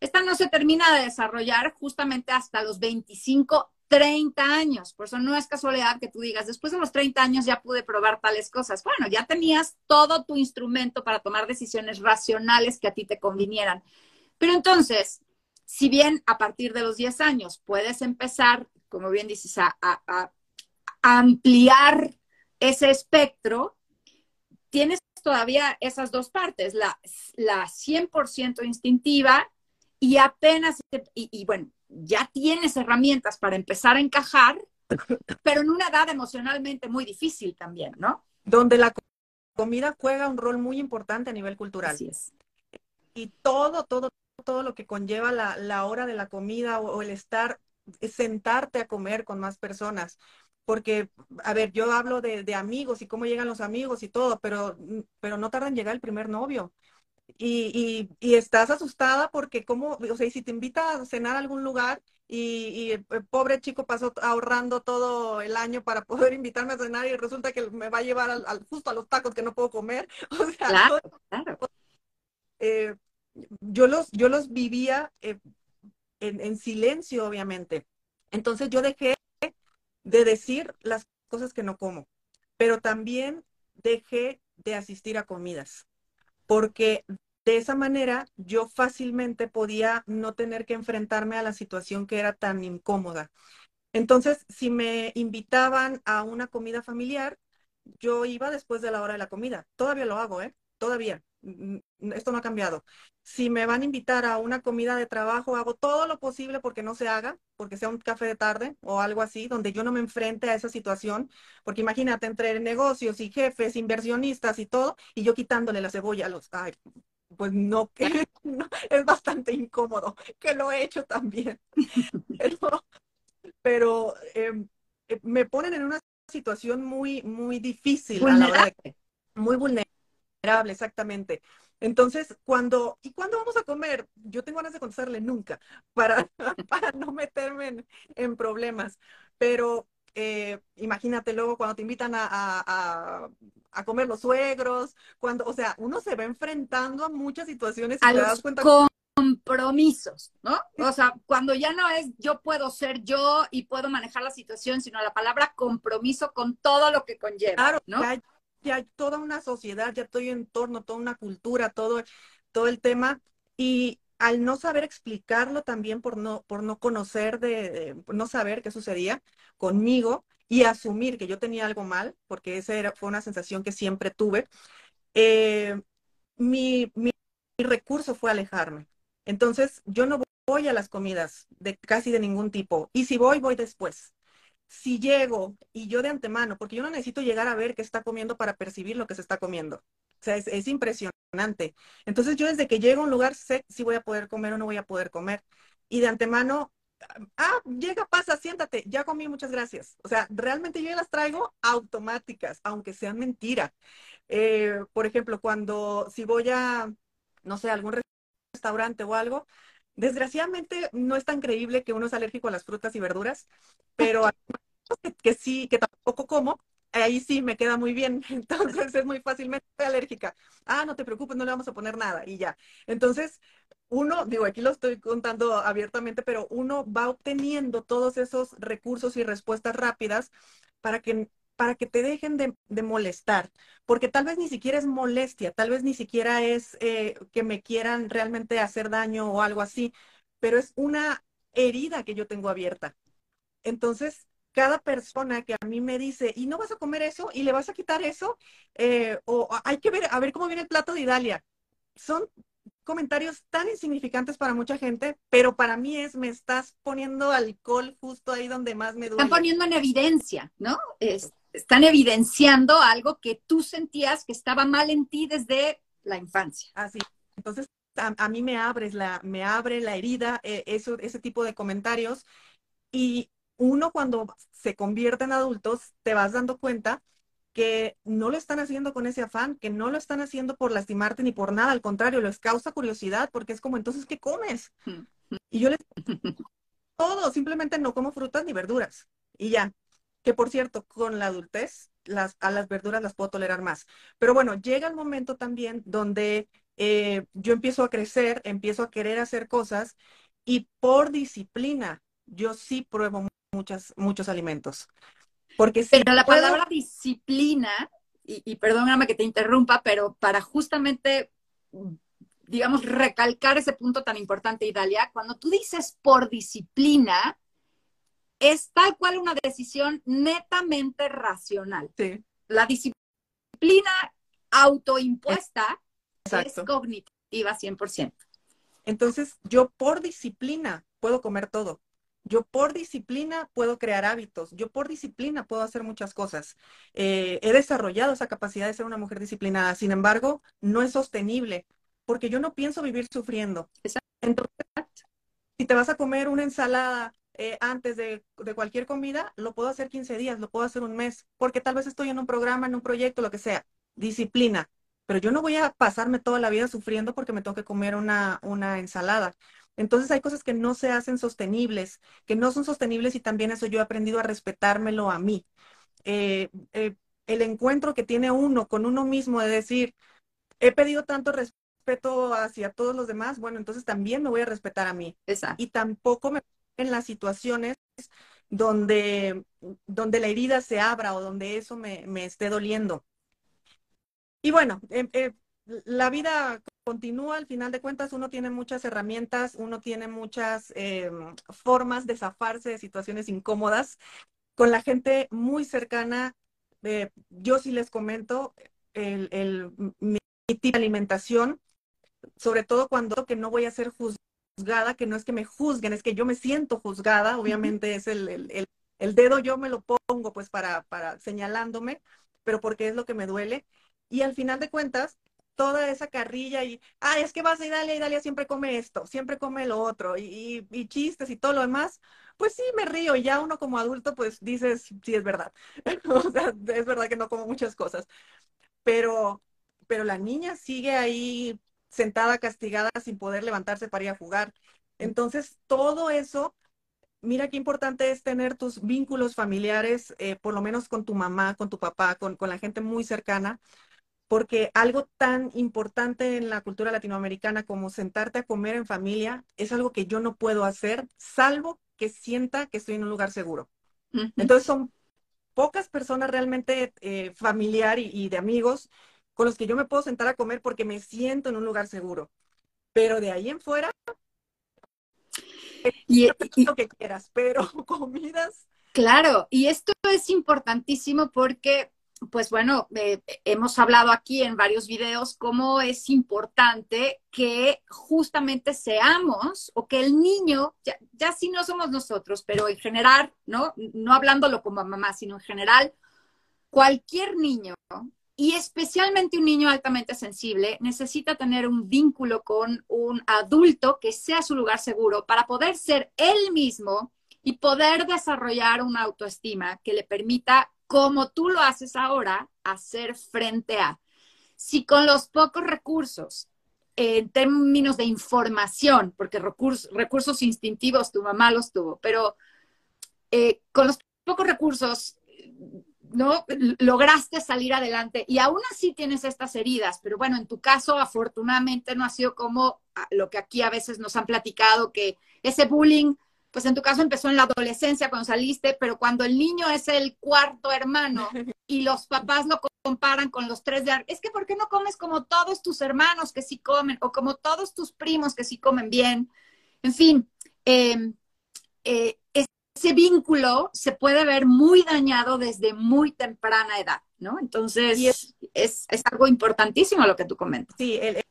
Speaker 2: Esta no se termina de desarrollar justamente hasta los 25 30 años. Por eso no es casualidad que tú digas, después de los 30 años ya pude probar tales cosas. Bueno, ya tenías todo tu instrumento para tomar decisiones racionales que a ti te convinieran. Pero entonces, si bien a partir de los 10 años puedes empezar, como bien dices, a, ampliar ese espectro, tienes todavía esas dos partes, la, la 100% instintiva y apenas, y bueno, ya tienes herramientas para empezar a encajar, pero en una edad emocionalmente muy difícil también, ¿no?
Speaker 3: Donde la comida juega un rol muy importante a nivel cultural.
Speaker 2: Así es.
Speaker 3: Y todo, todo, todo lo que conlleva la, hora de la comida o, el estar, sentarte a comer con más personas. Porque, a ver, yo hablo de, de, amigos y cómo llegan los amigos y todo, pero, pero no tarda en llegar el primer novio y, y, estás asustada porque como, o sea, si te invita a cenar a algún lugar y, el pobre chico pasó ahorrando todo el año para poder invitarme a cenar y resulta que me va a llevar al, justo a los tacos que no puedo comer. O sea,
Speaker 2: claro, claro.
Speaker 3: Eh, yo, los, yo los vivía eh, en, en silencio, obviamente. Entonces yo dejé de decir las cosas que no como, pero también dejé de asistir a comidas porque de esa manera yo fácilmente podía no tener que enfrentarme a la situación que era tan incómoda. Entonces, si me invitaban a una comida familiar, yo iba después de la hora de la comida. Todavía lo hago, ¿eh? todavía. Esto no ha cambiado. Si me van a invitar a una comida de trabajo, hago todo lo posible porque no se haga, porque sea un café de tarde o algo así, donde yo no me enfrente a esa situación, porque imagínate entre negocios y jefes, inversionistas y todo, y yo quitándole la cebolla a los, ay, pues no, que es bastante incómodo, que lo he hecho también. Pero, pero em, eh, me ponen en una situación muy, muy difícil a la hora de, muy vulnerable, exactamente. Entonces, cuando, ¿y cuándo vamos a comer? Yo tengo ganas de contestarle nunca, para, para no meterme en, problemas. Pero eh, imagínate luego cuando te invitan a, comer los suegros, cuando, o sea, uno se va enfrentando a muchas situaciones
Speaker 2: y te das cuenta compromisos, ¿no? O sea, cuando ya no es yo puedo ser yo y puedo manejar la situación, sino la palabra compromiso con todo lo que conlleva, claro, ¿no?
Speaker 3: Ya hay, toda una sociedad, ya estoy en torno, toda una cultura, todo, todo el tema, y al no saber explicarlo también por no, por no conocer, de, no saber qué sucedía conmigo y asumir que yo tenía algo mal, porque esa era, fue una sensación que siempre tuve, eh, mi, mi recurso fue alejarme entonces, yo no voy a las comidas de casi de ningún tipo. Y si voy, voy después. Si llego y yo de antemano, porque yo no necesito llegar a ver qué está comiendo para percibir lo que se está comiendo. O sea, es, impresionante. Entonces, yo desde que llego a un lugar sé si voy a poder comer o no voy a poder comer. Y de antemano, ah, llega, pasa, siéntate, ya comí, muchas gracias. O sea, realmente yo las traigo automáticas, aunque sean mentira. Eh, por ejemplo, cuando si voy a, no sé, algún restaurante o algo, desgraciadamente no es tan creíble que uno es alérgico a las frutas y verduras, pero que, que sí, que tampoco como, ahí sí me queda muy bien. Entonces es muy fácilmente alérgica. Ah, no te preocupes, no le vamos a poner nada y ya. Entonces, uno, digo, aquí lo estoy contando abiertamente, pero uno va obteniendo todos esos recursos y respuestas rápidas para que para que te dejen de, molestar, porque tal vez ni siquiera es molestia, tal vez ni siquiera es eh, que me quieran realmente hacer daño o algo así, pero es una herida que yo tengo abierta. Entonces, cada persona que a mí me dice, ¿y no vas a comer eso? ¿Y le vas a quitar eso? Eh, o hay que ver, a ver cómo viene el plato de Idalia. Son comentarios tan insignificantes para mucha gente, pero para mí es, me estás poniendo alcohol justo ahí donde más me duele.
Speaker 2: Están poniendo en evidencia, ¿no? Es, están evidenciando algo que tú sentías que estaba mal en ti desde la infancia.
Speaker 3: Así. Entonces, a, mí me abres la, me abre la herida, eh, eso, ese tipo de comentarios. Y uno cuando se convierte en adultos, te vas dando cuenta que no lo están haciendo con ese afán, que no lo están haciendo por lastimarte ni por nada, al contrario, les causa curiosidad porque es como, entonces, ¿qué comes? Y yo les todo, simplemente no como frutas ni verduras. Y ya, que por cierto, con la adultez, las, a las verduras las puedo tolerar más. Pero bueno, llega el momento también donde eh, yo empiezo a crecer, empiezo a querer hacer cosas y por disciplina yo sí pruebo muchas, muchos alimentos. Porque
Speaker 2: pero la palabra disciplina, y, y perdóname que te interrumpa, pero para justamente, digamos, recalcar ese punto tan importante, Idalia, cuando tú dices por disciplina, es tal cual una decisión netamente racional.
Speaker 3: Sí.
Speaker 2: La disciplina autoimpuesta es cognitiva 100%.
Speaker 3: Entonces, yo por disciplina puedo comer todo. Yo por disciplina puedo crear hábitos, yo por disciplina puedo hacer muchas cosas. Eh, he desarrollado esa capacidad de ser una mujer disciplinada, sin embargo, no es sostenible porque yo no pienso vivir sufriendo. Entonces, si te vas a comer una ensalada eh, antes de, de, cualquier comida, lo puedo hacer 15 días, lo puedo hacer un mes, porque tal vez estoy en un programa, en un proyecto, lo que sea. Disciplina. Pero yo no voy a pasarme toda la vida sufriendo porque me tengo que comer una, una ensalada. Entonces hay cosas que no se hacen sostenibles, que no son sostenibles y también eso yo he aprendido a respetármelo a mí. Eh, eh, el encuentro que tiene uno con uno mismo de decir, he pedido tanto respeto hacia todos los demás, bueno, entonces también me voy a respetar a mí. Y tampoco me en las situaciones donde, donde la herida se abra o donde eso me, me esté doliendo. Y bueno, eh, la vida continúa, al final de cuentas uno tiene muchas herramientas, uno tiene muchas eh, formas de zafarse de situaciones incómodas. Con la gente muy cercana, eh, yo sí les comento, el, tipo de alimentación, sobre todo cuando que no voy a ser juzgada, que no es que me juzguen, es que yo me siento juzgada, obviamente es el, el, el, dedo yo me lo pongo pues para, para señalándome, pero porque es lo que me duele. Y al final de cuentas, toda esa carrilla y, ah, es que vas a Italia, Italia siempre come esto, siempre come lo otro, y, y, chistes y todo lo demás, pues sí, me río, y ya uno como adulto, pues dices, sí, es verdad. o sea, es verdad que no como muchas cosas, pero, pero la niña sigue ahí sentada, castigada, sin poder levantarse para ir a jugar. Entonces, todo eso, mira qué importante es tener tus vínculos familiares, eh, por lo menos con tu mamá, con tu papá, con, con la gente muy cercana, porque algo tan importante en la cultura latinoamericana como sentarte a comer en familia es algo que yo no puedo hacer, salvo que sienta que estoy en un lugar seguro. Entonces son pocas personas realmente eh, familiar y, de amigos con los que yo me puedo sentar a comer porque me siento en un lugar seguro. Pero de ahí en fuera, y, lo que quieras, pero comidas.
Speaker 2: Claro, y esto es importantísimo porque pues bueno, eh, hemos hablado aquí en varios videos cómo es importante que justamente seamos o que el niño, ya, ya si no somos nosotros, pero en general, ¿no? No hablándolo como mamá, sino en general, cualquier niño y especialmente un niño altamente sensible necesita tener un vínculo con un adulto que sea su lugar seguro para poder ser él mismo y poder desarrollar una autoestima que le permita como tú lo haces ahora, hacer frente a. Si con los pocos recursos, en términos de información, porque recursos, recursos instintivos tu mamá los tuvo, pero eh, con los pocos recursos, ¿no? Lograste salir adelante y aún así tienes estas heridas, pero bueno, en tu caso afortunadamente no ha sido como lo que aquí a veces nos han platicado, que ese bullying pues en tu caso empezó en la adolescencia cuando saliste, pero cuando el niño es el cuarto hermano y los papás lo comparan con los tres de es que ¿por qué no comes como todos tus hermanos que sí comen o como todos tus primos que sí comen bien? En fin, em, eh, ese vínculo se puede ver muy dañado desde muy temprana edad, ¿no? Entonces, es, es, algo importantísimo lo que tú comentas.
Speaker 3: Sí, el,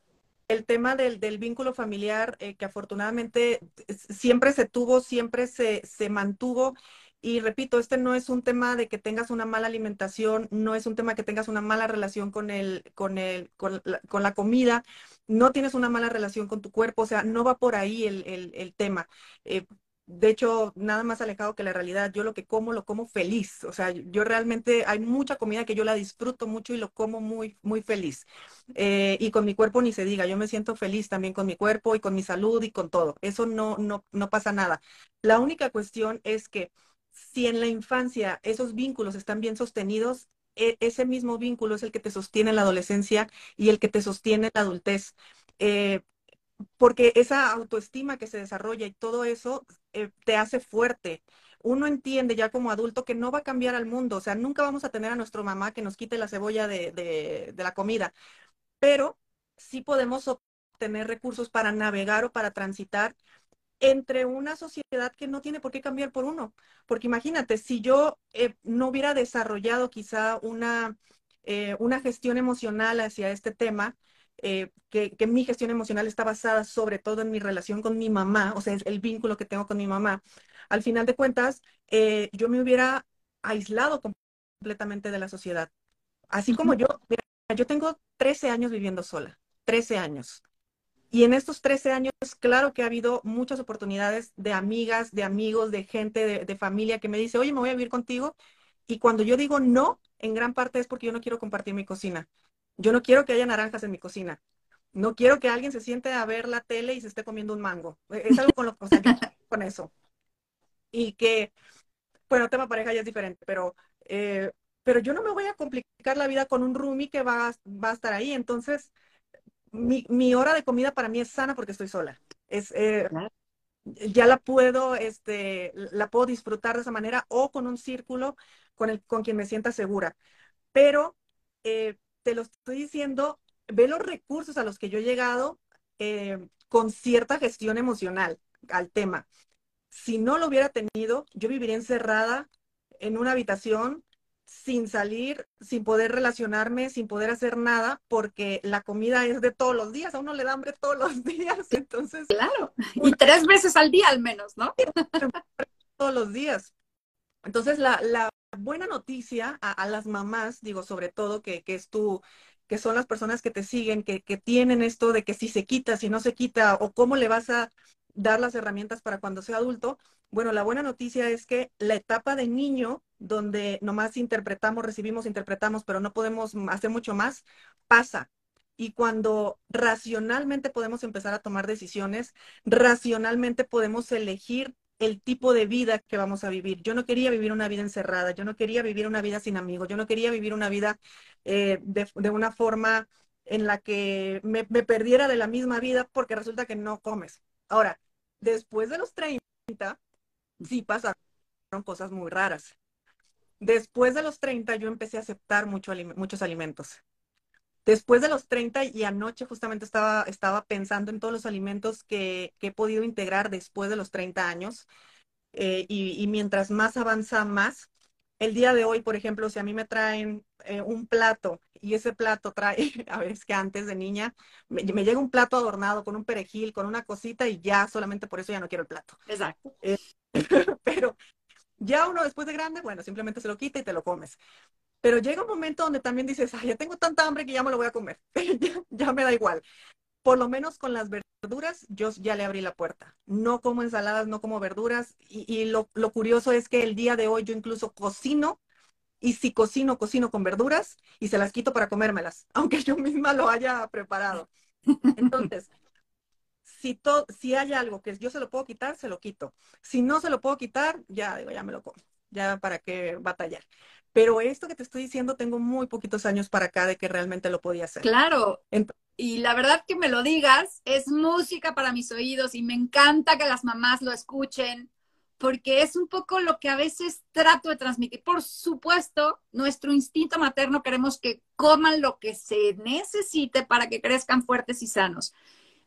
Speaker 3: el tema del, del vínculo familiar, eh, que afortunadamente siempre se tuvo, siempre se, se mantuvo. Y repito, este no es un tema de que tengas una mala alimentación, no es un tema que tengas una mala relación con, el, con, el, con, la, con la comida, no tienes una mala relación con tu cuerpo, o sea, no va por ahí el, el, el tema. Eh, de hecho, nada más alejado que la realidad. Yo lo que como, lo como feliz. O sea, yo realmente hay mucha comida que yo la disfruto mucho y lo como muy, muy feliz. Eh, y con mi cuerpo ni se diga, yo me siento feliz también con mi cuerpo y con mi salud y con todo. Eso no, no, no pasa nada. La única cuestión es que si en la infancia esos vínculos están bien sostenidos, e ese mismo vínculo es el que te sostiene en la adolescencia y el que te sostiene en la adultez. Eh, porque esa autoestima que se desarrolla y todo eso eh, te hace fuerte. Uno entiende ya como adulto que no va a cambiar al mundo, o sea, nunca vamos a tener a nuestro mamá que nos quite la cebolla de, de, de la comida, pero sí podemos obtener recursos para navegar o para transitar entre una sociedad que no tiene por qué cambiar por uno. Porque imagínate, si yo eh, no hubiera desarrollado quizá una, eh, una gestión emocional hacia este tema, eh, que, mi gestión emocional está basada sobre todo en mi relación con mi mamá, o sea, el vínculo que tengo con mi mamá, al final de cuentas, eh, yo me hubiera aislado completamente de la sociedad. Así como yo, mira, yo tengo 13 años viviendo sola, 13 años. Y en estos 13 años, claro que ha habido muchas oportunidades de amigas, de amigos, de gente, de, de familia que me dice, oye, me voy a vivir contigo. Y cuando yo digo no, en gran parte es porque yo no quiero compartir mi cocina. Yo no quiero que haya naranjas en mi cocina. No quiero que alguien se siente a ver la tele y se esté comiendo un mango. E, es algo con lo que, o sea, con eso. Y que, bueno, tema pareja ya es diferente, pero, eh, pero yo no me voy a complicar la vida con un roomie que va, va a estar ahí. Entonces, mi, mi, hora de comida para mí es sana porque estoy sola. Es, eh, ya la puedo, este, la puedo disfrutar de esa manera o con un círculo con, el, con quien me sienta segura. Pero eh, te lo estoy diciendo, ve los recursos a los que yo he llegado eh, con cierta gestión emocional al tema. Si no lo hubiera tenido, yo viviría encerrada en una habitación sin salir, sin poder relacionarme, sin poder hacer nada, porque la comida es de todos los días, a uno le da hambre todos los días, entonces...
Speaker 2: Claro, y tres veces al día al menos, ¿no?
Speaker 3: todos los días. Entonces, la, la buena noticia a, a, las mamás, digo, sobre todo, que, que es tu, que son las personas que te siguen, que, que tienen esto de que si se quita, si no se quita, o cómo le vas a dar las herramientas para cuando sea adulto. Bueno, la buena noticia es que la etapa de niño, donde nomás interpretamos, recibimos, interpretamos, pero no podemos hacer mucho más, pasa. Y cuando racionalmente podemos empezar a tomar decisiones, racionalmente podemos elegir el tipo de vida que vamos a vivir. Yo no quería vivir una vida encerrada, yo no quería vivir una vida sin amigos, yo no quería vivir una vida eh, de, de, una forma en la que me, me, perdiera de la misma vida porque resulta que no comes. Ahora, después de los 30, sí pasaron cosas muy raras. Después de los 30 yo empecé a aceptar mucho, muchos alimentos. Después de los 30 y anoche justamente estaba, estaba pensando en todos los alimentos que, que he podido integrar después de los 30 años. Eh, y, y, mientras más avanza más, el día de hoy, por ejemplo, si a mí me traen eh, un plato y ese plato trae, a ver, es que antes de niña, me, me, llega un plato adornado con un perejil, con una cosita y ya solamente por eso ya no quiero el plato.
Speaker 2: Exacto.
Speaker 3: Eh, pero ya uno después de grande, bueno, simplemente se lo quita y te lo comes. Pero llega un momento donde también dices, ay, ya tengo tanta hambre que ya me lo voy a comer. ya, ya me da igual. Por lo menos con las verduras, yo ya le abrí la puerta. No como ensaladas, no como verduras. Y, lo curioso es que el día de hoy yo incluso cocino y si cocino, cocino con verduras y se las quito para comérmelas, aunque yo misma lo haya preparado. Entonces, si, to, si hay algo que yo se lo puedo quitar, se lo quito. Si no se lo puedo quitar, ya digo, ya me lo como. Ya para qué batallar. Pero esto que te estoy diciendo, tengo muy poquitos años para acá de que realmente lo podía hacer.
Speaker 2: Claro. Entonces, y la verdad que me lo digas, es música para mis oídos y me encanta que las mamás lo escuchen porque es un poco lo que a veces trato de transmitir. Por supuesto, nuestro instinto materno queremos que coman lo que se necesite para que crezcan fuertes y sanos.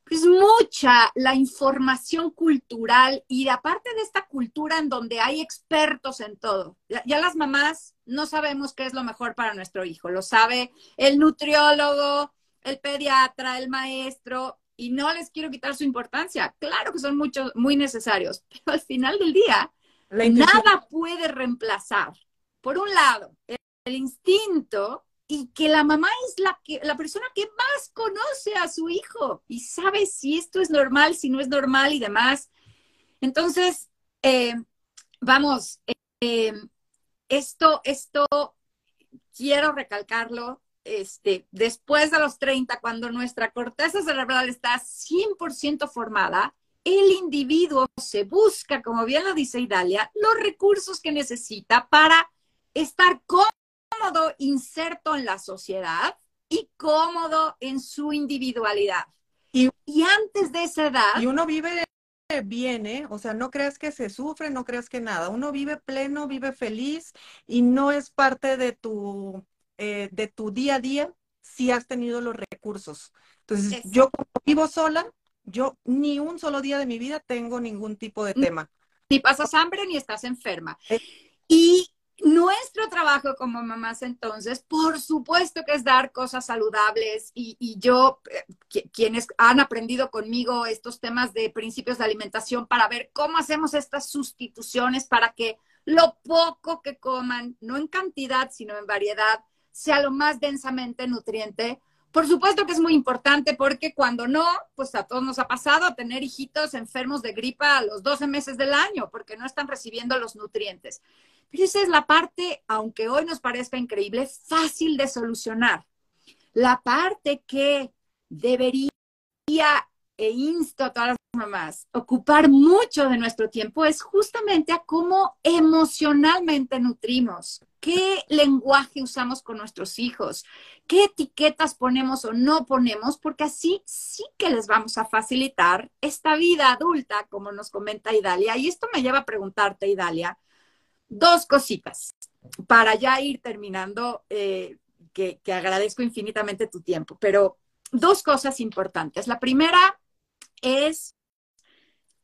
Speaker 2: Es mucha la información cultural y aparte de esta cultura en donde hay expertos en todo. Ya, ya, las mamás no sabemos qué es lo mejor para nuestro hijo. Lo sabe el nutriólogo, el pediatra, el maestro, y no les quiero quitar su importancia. Claro que son muchos, muy necesarios, pero al final del día, nada puede reemplazar, por un lado, el, el, instinto y que la mamá es la, que, la persona que más conoce a su hijo y sabe si esto es normal, si no es normal y demás. Entonces, eh, vamos, eh, esto, esto, quiero recalcarlo, este, después de los 30, cuando nuestra corteza cerebral está 100% formada, el individuo se busca, como bien lo dice Idalia, los recursos que necesita para estar cómodo, inserto en la sociedad y cómodo en su individualidad. Y, y antes de esa edad...
Speaker 3: Y uno vive bien, ¿eh? O sea, no creas que se sufre, no creas que nada. Uno vive pleno, vive feliz y no es parte de tu eh, de tu día a día si has tenido los recursos. Entonces, Eso. yo como vivo sola, yo ni un solo día de mi vida tengo ningún tipo de tema.
Speaker 2: Ni pasas hambre ni estás enferma. Eh. Y nuestro trabajo como mamás entonces, por supuesto que es dar cosas saludables y, yo, eh, quienes han aprendido conmigo estos temas de principios de alimentación para ver cómo hacemos estas sustituciones para que lo poco que coman, no en cantidad, sino en variedad, sea lo más densamente nutriente. Por supuesto que es muy importante porque cuando no, pues a todos nos ha pasado tener hijitos enfermos de gripa a los 12 meses del año porque no están recibiendo los nutrientes. Esa es la parte, aunque hoy nos parezca increíble, fácil de solucionar. La parte que debería e insto a todas las mamás ocupar mucho de nuestro tiempo es justamente a cómo emocionalmente nutrimos, qué lenguaje usamos con nuestros hijos, qué etiquetas ponemos o no ponemos, porque así sí que les vamos a facilitar esta vida adulta, como nos comenta Idalia. Y esto me lleva a preguntarte, Idalia, dos cositas para ya ir terminando, eh, que, agradezco infinitamente tu tiempo, pero dos cosas importantes. La primera es,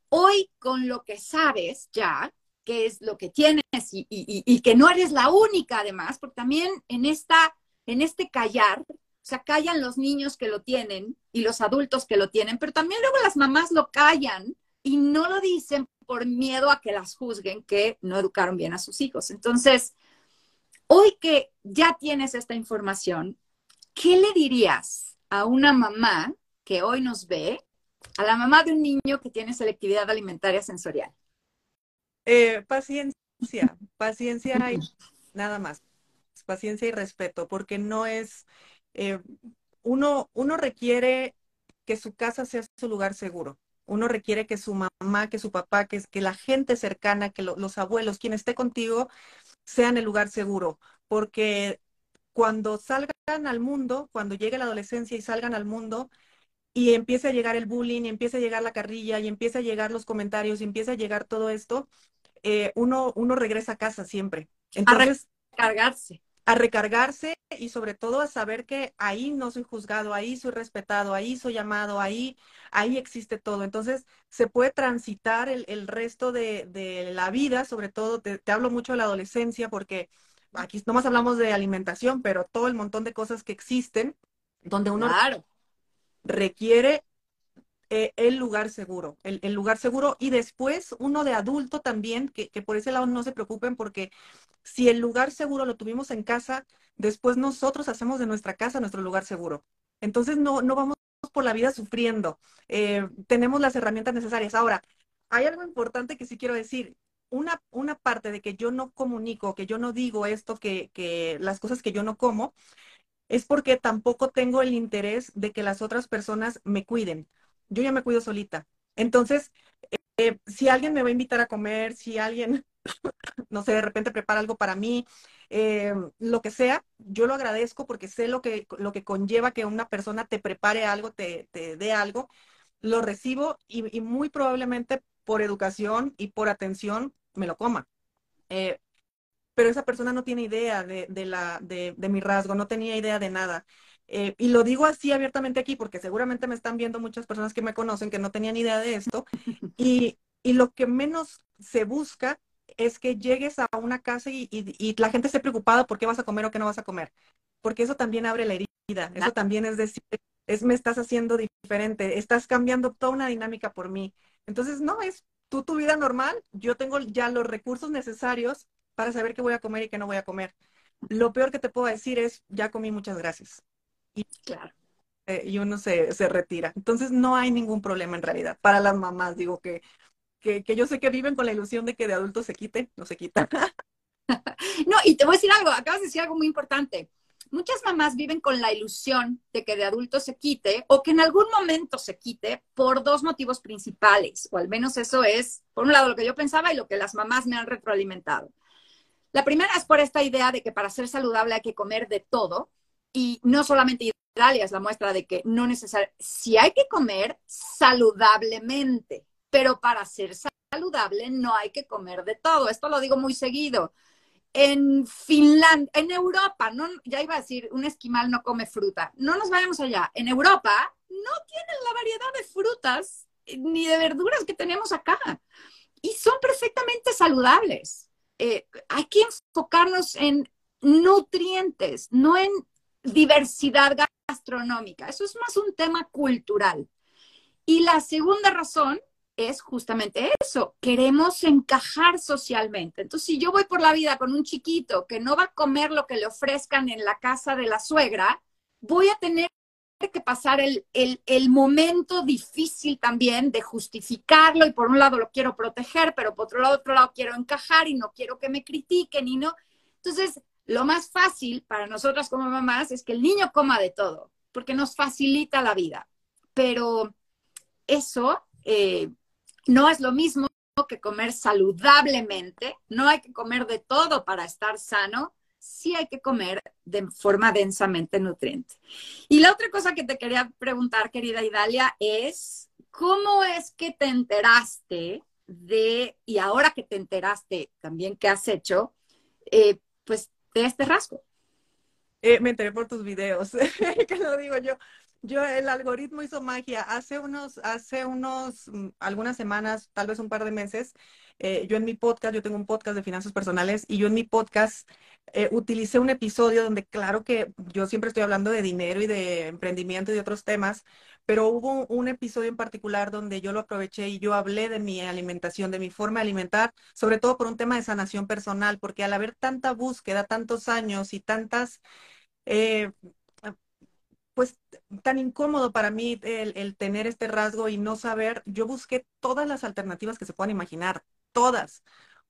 Speaker 2: hoy con lo que sabes ya, qué es lo que tienes y, y, que no eres la única además, porque también en, esta, en este callar, o sea, callan los niños que lo tienen y los adultos que lo tienen, pero también luego las mamás lo callan y no lo dicen por miedo a que las juzguen que no educaron bien a sus hijos. Entonces, hoy que ya tienes esta información, ¿qué le dirías a una mamá que hoy nos ve, a la mamá de un niño que tiene selectividad alimentaria sensorial?
Speaker 3: Eh, paciencia, paciencia y nada más. Paciencia y respeto, porque no es, eh, uno, uno requiere que su casa sea su lugar seguro. Uno requiere que su mamá, que su papá, que, que la gente cercana, que los abuelos, quien esté contigo, sean el lugar seguro. Porque cuando salgan al mundo, cuando llegue la adolescencia y salgan al mundo, y empieza a llegar el bullying, y empieza a llegar la carrilla, y empieza a llegar los comentarios, y empieza a llegar todo esto, eh, uno, uno regresa a casa siempre.
Speaker 2: Entonces, a recargarse.
Speaker 3: A recargarse y sobre todo a saber que ahí no soy juzgado, ahí soy respetado, ahí soy amado, ahí, ahí existe todo. Entonces, se puede transitar el, el resto de, de, la vida, sobre todo, te, te hablo mucho de la adolescencia porque aquí nomás hablamos de alimentación, pero todo el montón de cosas que existen donde uno requiere eh, el lugar seguro, el, lugar seguro y después uno de adulto también, que, por ese lado no se preocupen porque si el lugar seguro lo tuvimos en casa, después nosotros hacemos de nuestra casa nuestro lugar seguro. Entonces no, no vamos por la vida sufriendo, eh, tenemos las herramientas necesarias. Ahora, hay algo importante que sí quiero decir. Una, una parte de que yo no comunico, que yo no digo esto, que, que las cosas que yo no como, es porque tampoco tengo el interés de que las otras personas me cuiden yo ya me cuido solita. Entonces, eh, si alguien me va a invitar a comer, si alguien, no sé, de repente prepara algo para mí, eh, lo que sea, yo lo agradezco porque sé lo que, lo que conlleva que una persona te prepare algo, te, te dé algo, lo recibo y, muy probablemente por educación y por atención me lo coma. Eh, pero esa persona no tiene idea de, de la, de, de mi rasgo, no tenía idea de nada. Eh, y lo digo así abiertamente aquí porque seguramente me están viendo muchas personas que me conocen que no tenían idea de esto. Y, y lo que menos se busca es que llegues a una casa y, y, la gente esté preocupada por qué vas a comer o qué no vas a comer. Porque eso también abre la herida. Eso también es decir, es me estás haciendo diferente, estás cambiando toda una dinámica por mí. Entonces, no, es tú tu vida normal, yo tengo ya los recursos necesarios para saber qué voy a comer y qué no voy a comer. Lo peor que te puedo decir es, ya comí, muchas gracias y, claro. Eh, y uno se, se, retira. Entonces no hay ningún problema en realidad. Para las mamás, digo que, que, que yo sé que viven con la ilusión de que de adultos se quite, no se quita.
Speaker 2: no, y te voy a decir algo, acabas de decir algo muy importante. Muchas mamás viven con la ilusión de que de adultos se quite o que en algún momento se quite por dos motivos principales, o al menos eso es, por un lado, lo que yo pensaba y lo que las mamás me han retroalimentado. La primera es por esta idea de que para ser saludable hay que comer de todo, y no solamente Italia es la muestra de que no necesariamente, si hay que comer saludablemente, pero para ser saludable no hay que comer de todo. Esto lo digo muy seguido. En Finlandia, en Europa, no, ya iba a decir, un esquimal no come fruta. No nos vayamos allá. En Europa no tienen la variedad de frutas ni de verduras que tenemos acá. Y son perfectamente saludables. Eh, hay que enfocarnos en nutrientes, no en diversidad gastronómica. Eso es más un tema cultural. Y la segunda razón es justamente eso, queremos encajar socialmente. Entonces, si yo voy por la vida con un chiquito que no va a comer lo que le ofrezcan en la casa de la suegra, voy a tener que pasar el, el, momento difícil también de justificarlo y por un lado lo quiero proteger, pero por otro lado, otro lado quiero encajar y no quiero que me critiquen y no. Entonces, lo más fácil para nosotras como mamás es que el niño coma de todo, porque nos facilita la vida. Pero eso eh, no es lo mismo que comer saludablemente. No hay que comer de todo para estar sano. Sí hay que comer de forma densamente nutriente. Y la otra cosa que te quería preguntar, querida Idalia, es cómo es que te enteraste de, y ahora que te enteraste también qué has hecho, eh, pues de este rasgo?
Speaker 3: Eh, me enteré por tus videos, que lo digo yo. Yo, el algoritmo hizo magia. Hace unos, hace unos, mm, algunas semanas, tal vez un par de meses, eh, yo en mi podcast, yo tengo un podcast de finanzas personales y yo en mi podcast eh, utilicé un episodio donde, claro que yo siempre estoy hablando de dinero y de emprendimiento y de otros temas, pero hubo un episodio en particular donde yo lo aproveché y yo hablé de mi alimentación, de mi forma de alimentar, sobre todo por un tema de sanación personal, porque al haber tanta búsqueda, tantos años y tantas... Eh, pues tan incómodo para mí el, el, tener este rasgo y no saber, yo busqué todas las alternativas que se puedan imaginar, todas.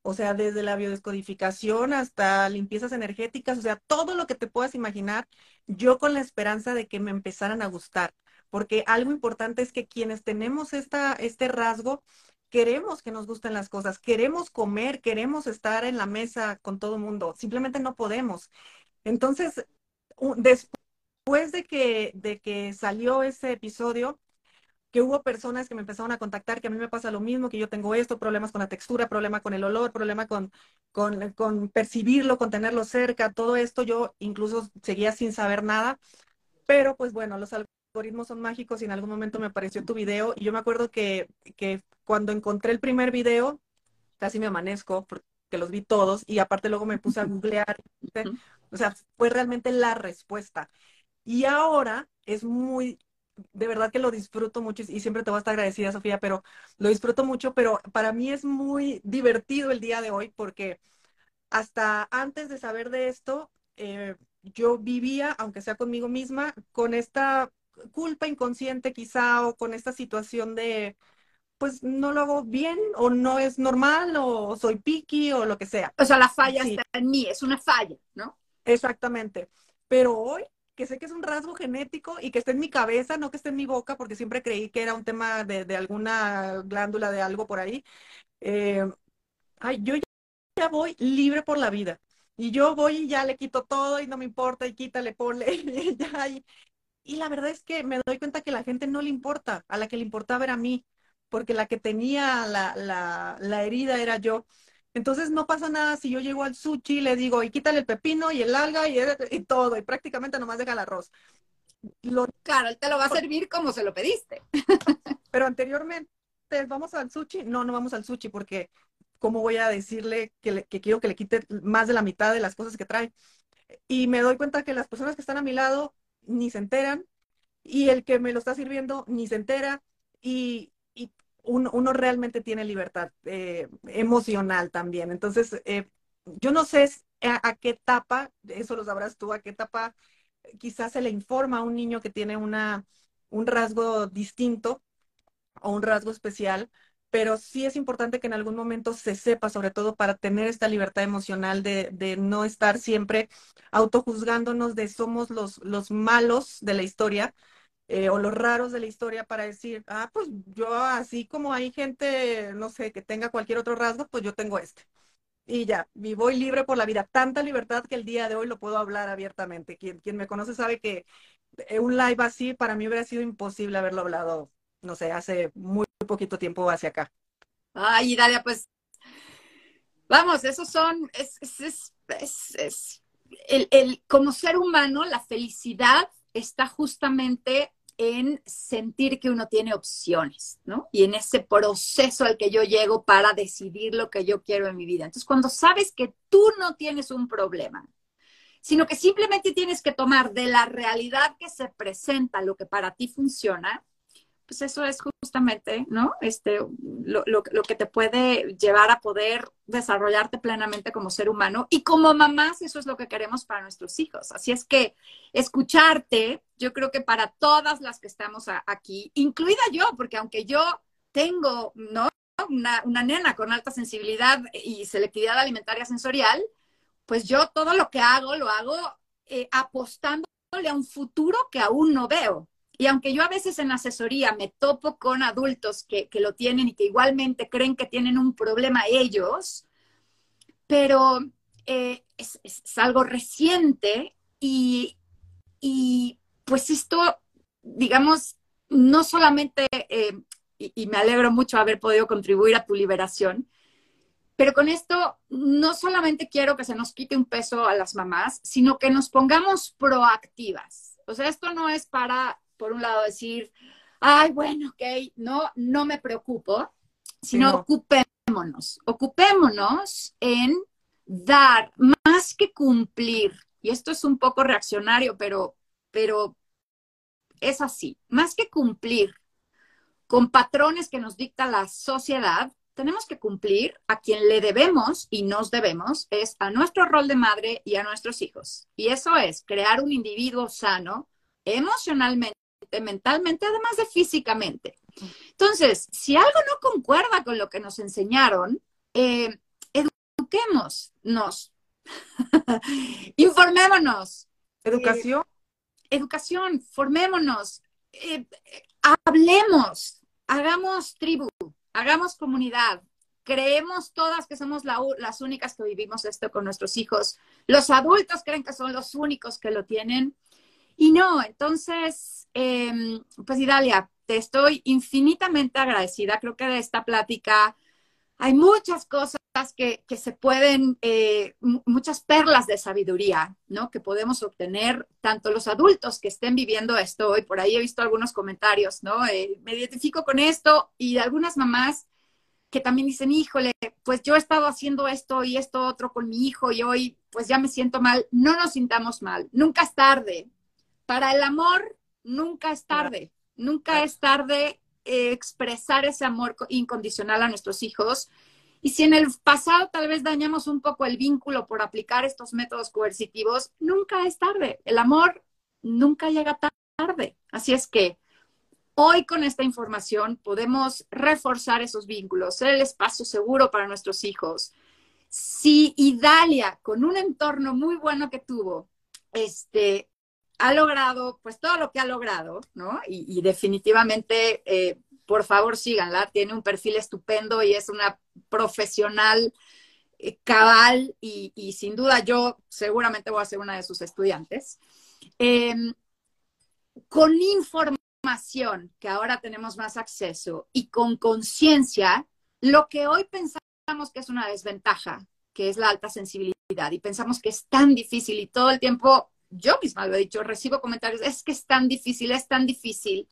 Speaker 3: O sea, desde la biodescodificación hasta limpiezas energéticas, o sea, todo lo que te puedas imaginar, yo con la esperanza de que me empezaran a gustar porque algo importante es que quienes tenemos esta, este rasgo, queremos que nos gusten las cosas, queremos comer, queremos estar en la mesa con todo el mundo, simplemente no podemos. Entonces, después de que, de que salió ese episodio, que hubo personas que me empezaron a contactar que a mí me pasa lo mismo, que yo tengo esto, problemas con la textura, problema con el olor, problema con, con, con percibirlo, con tenerlo cerca, todo esto yo incluso seguía sin saber nada, pero pues bueno, los algoritmos son mágicos y en algún momento me apareció tu video y yo me acuerdo que, que cuando encontré el primer video, casi me amanezco porque los vi todos y aparte luego me puse a googlear, o sea, fue realmente la respuesta. Y ahora es muy, de verdad que lo disfruto mucho y siempre te voy a estar agradecida, Sofía, pero lo disfruto mucho, pero para mí es muy divertido el día de hoy porque hasta antes de saber de esto, eh, yo vivía, aunque sea conmigo misma, con esta culpa inconsciente quizá o con esta situación de, pues no lo hago bien o no es normal o soy picky o lo que sea.
Speaker 2: O sea, la falla está en mí, es una falla, ¿no?
Speaker 3: Exactamente. Pero hoy, que sé que es un rasgo genético y que está en mi cabeza, no que esté en mi boca, porque siempre creí que era un tema de, alguna glándula, de algo por ahí, eh, ay, yo ya voy libre por la vida. Y yo voy y ya le quito todo y no me importa y quítale, ponle, y ya, y, y la verdad es que me doy cuenta que la gente no le importa, a la que le importaba era a mí, porque la que tenía la, la, la herida era yo. Entonces no pasa nada si yo llego al sushi y le digo, y quítale el pepino y el alga y, y todo, y prácticamente nomás deja el arroz.
Speaker 2: Lo... Claro, él te lo va a servir como se lo pediste.
Speaker 3: Pero anteriormente, ¿vamos al sushi? No, no vamos al sushi porque ¿cómo voy a decirle que, que quiero que le quite más de la mitad de las cosas que trae? Y me doy cuenta que las personas que están a mi lado ni se enteran y el que me lo está sirviendo ni se entera y, y uno, uno, realmente tiene libertad eh, emocional también. Entonces, eh, yo no sé a, qué etapa, eso lo sabrás tú, a qué etapa quizás se le informa a un niño que tiene una, un rasgo distinto o un rasgo especial, pero sí es importante que en algún momento se sepa, sobre todo para tener esta libertad emocional de, no estar siempre autojuzgándonos de somos los, los malos de la historia eh, o los raros de la historia para decir, ah, pues yo así como hay gente, no sé, que tenga cualquier otro rasgo, pues yo tengo este. Y ya, y voy libre por la vida. Tanta libertad que el día de hoy lo puedo hablar abiertamente. Quien, quien me conoce sabe que eh, un live así para mí hubiera sido imposible haberlo hablado, no sé, hace muy poquito tiempo hacia acá.
Speaker 2: Ay, Dalia, pues vamos, esos son, es, es, es, es el, el, como ser humano, la felicidad está justamente en sentir que uno tiene opciones, ¿no? Y en ese proceso al que yo llego para decidir lo que yo quiero en mi vida. Entonces, cuando sabes que tú no tienes un problema, sino que simplemente tienes que tomar de la realidad que se presenta lo que para ti funciona, pues eso es justamente, ¿no? Este, lo, lo, que te puede llevar a poder desarrollarte plenamente como ser humano. Y como mamás, eso es lo que queremos para nuestros hijos. Así es que escucharte, yo creo que para todas las que estamos aquí, incluida yo, porque aunque yo tengo, ¿no? Una, una nena con alta sensibilidad y selectividad alimentaria sensorial, pues yo todo lo que hago, lo hago eh, apostándole a un futuro que aún no veo. Y aunque yo a veces en asesoría me topo con adultos que, lo tienen y que igualmente creen que tienen un problema ellos, pero eh, es, algo reciente y, pues esto, digamos, no solamente, eh, y, y, me alegro mucho haber podido contribuir a tu liberación, pero con esto no solamente quiero que se nos quite un peso a las mamás, sino que nos pongamos proactivas. O sea, esto no es para por un lado, decir, ay, bueno, ok, no, no me preocupo, sino ocupémonos, ocupémonos en dar más que cumplir. Y esto es un poco reaccionario, pero, pero es así, más que cumplir con patrones que nos dicta la sociedad, tenemos que cumplir a quien le debemos y nos debemos, es a nuestro rol de madre y a nuestros hijos. Y eso es crear un individuo sano emocionalmente, mentalmente, además de físicamente. Entonces, si algo no concuerda con lo que nos enseñaron, eh, eduquémonos, informémonos.
Speaker 3: Educación.
Speaker 2: Eh, educación, formémonos, eh, hablemos, hagamos tribu, hagamos comunidad, creemos todas que somos las únicas que vivimos esto con nuestros hijos. Los adultos creen que son los únicos que lo tienen. Y no, entonces, em, pues Idalia, te estoy infinitamente agradecida. Creo que de esta plática hay muchas cosas que, se pueden, eh, muchas perlas de sabiduría, ¿no? Que podemos obtener tanto los adultos que estén viviendo esto hoy. Por ahí he visto algunos comentarios, ¿no? Eh, me identifico con esto y algunas mamás que también dicen, híjole, pues yo he estado haciendo esto y esto otro con mi hijo y hoy pues ya me siento mal. No nos sintamos mal, nunca es tarde. Para el amor, nunca es tarde. Nunca es tarde eh, expresar ese amor incondicional a nuestros hijos y si en el pasado tal vez dañamos un poco el vínculo por aplicar estos métodos coercitivos, nunca es tarde. El amor nunca llega tarde. Así es que hoy con esta información podemos reforzar esos vínculos, ser el espacio seguro para nuestros hijos. Si Idalia, con un entorno muy bueno que tuvo, este, ha logrado, pues todo lo que ha logrado, ¿no? Y, definitivamente eh, por favor síganla, tiene un perfil estupendo y es una profesional eh, cabal y, sin duda yo seguramente voy a ser una de sus estudiantes. Em, con información que ahora tenemos más acceso y con conciencia, lo que hoy pensamos que es una desventaja, que es la alta sensibilidad, y pensamos que es tan difícil y todo el tiempo, yo misma lo he dicho, recibo comentarios, es que es tan difícil, es tan difícil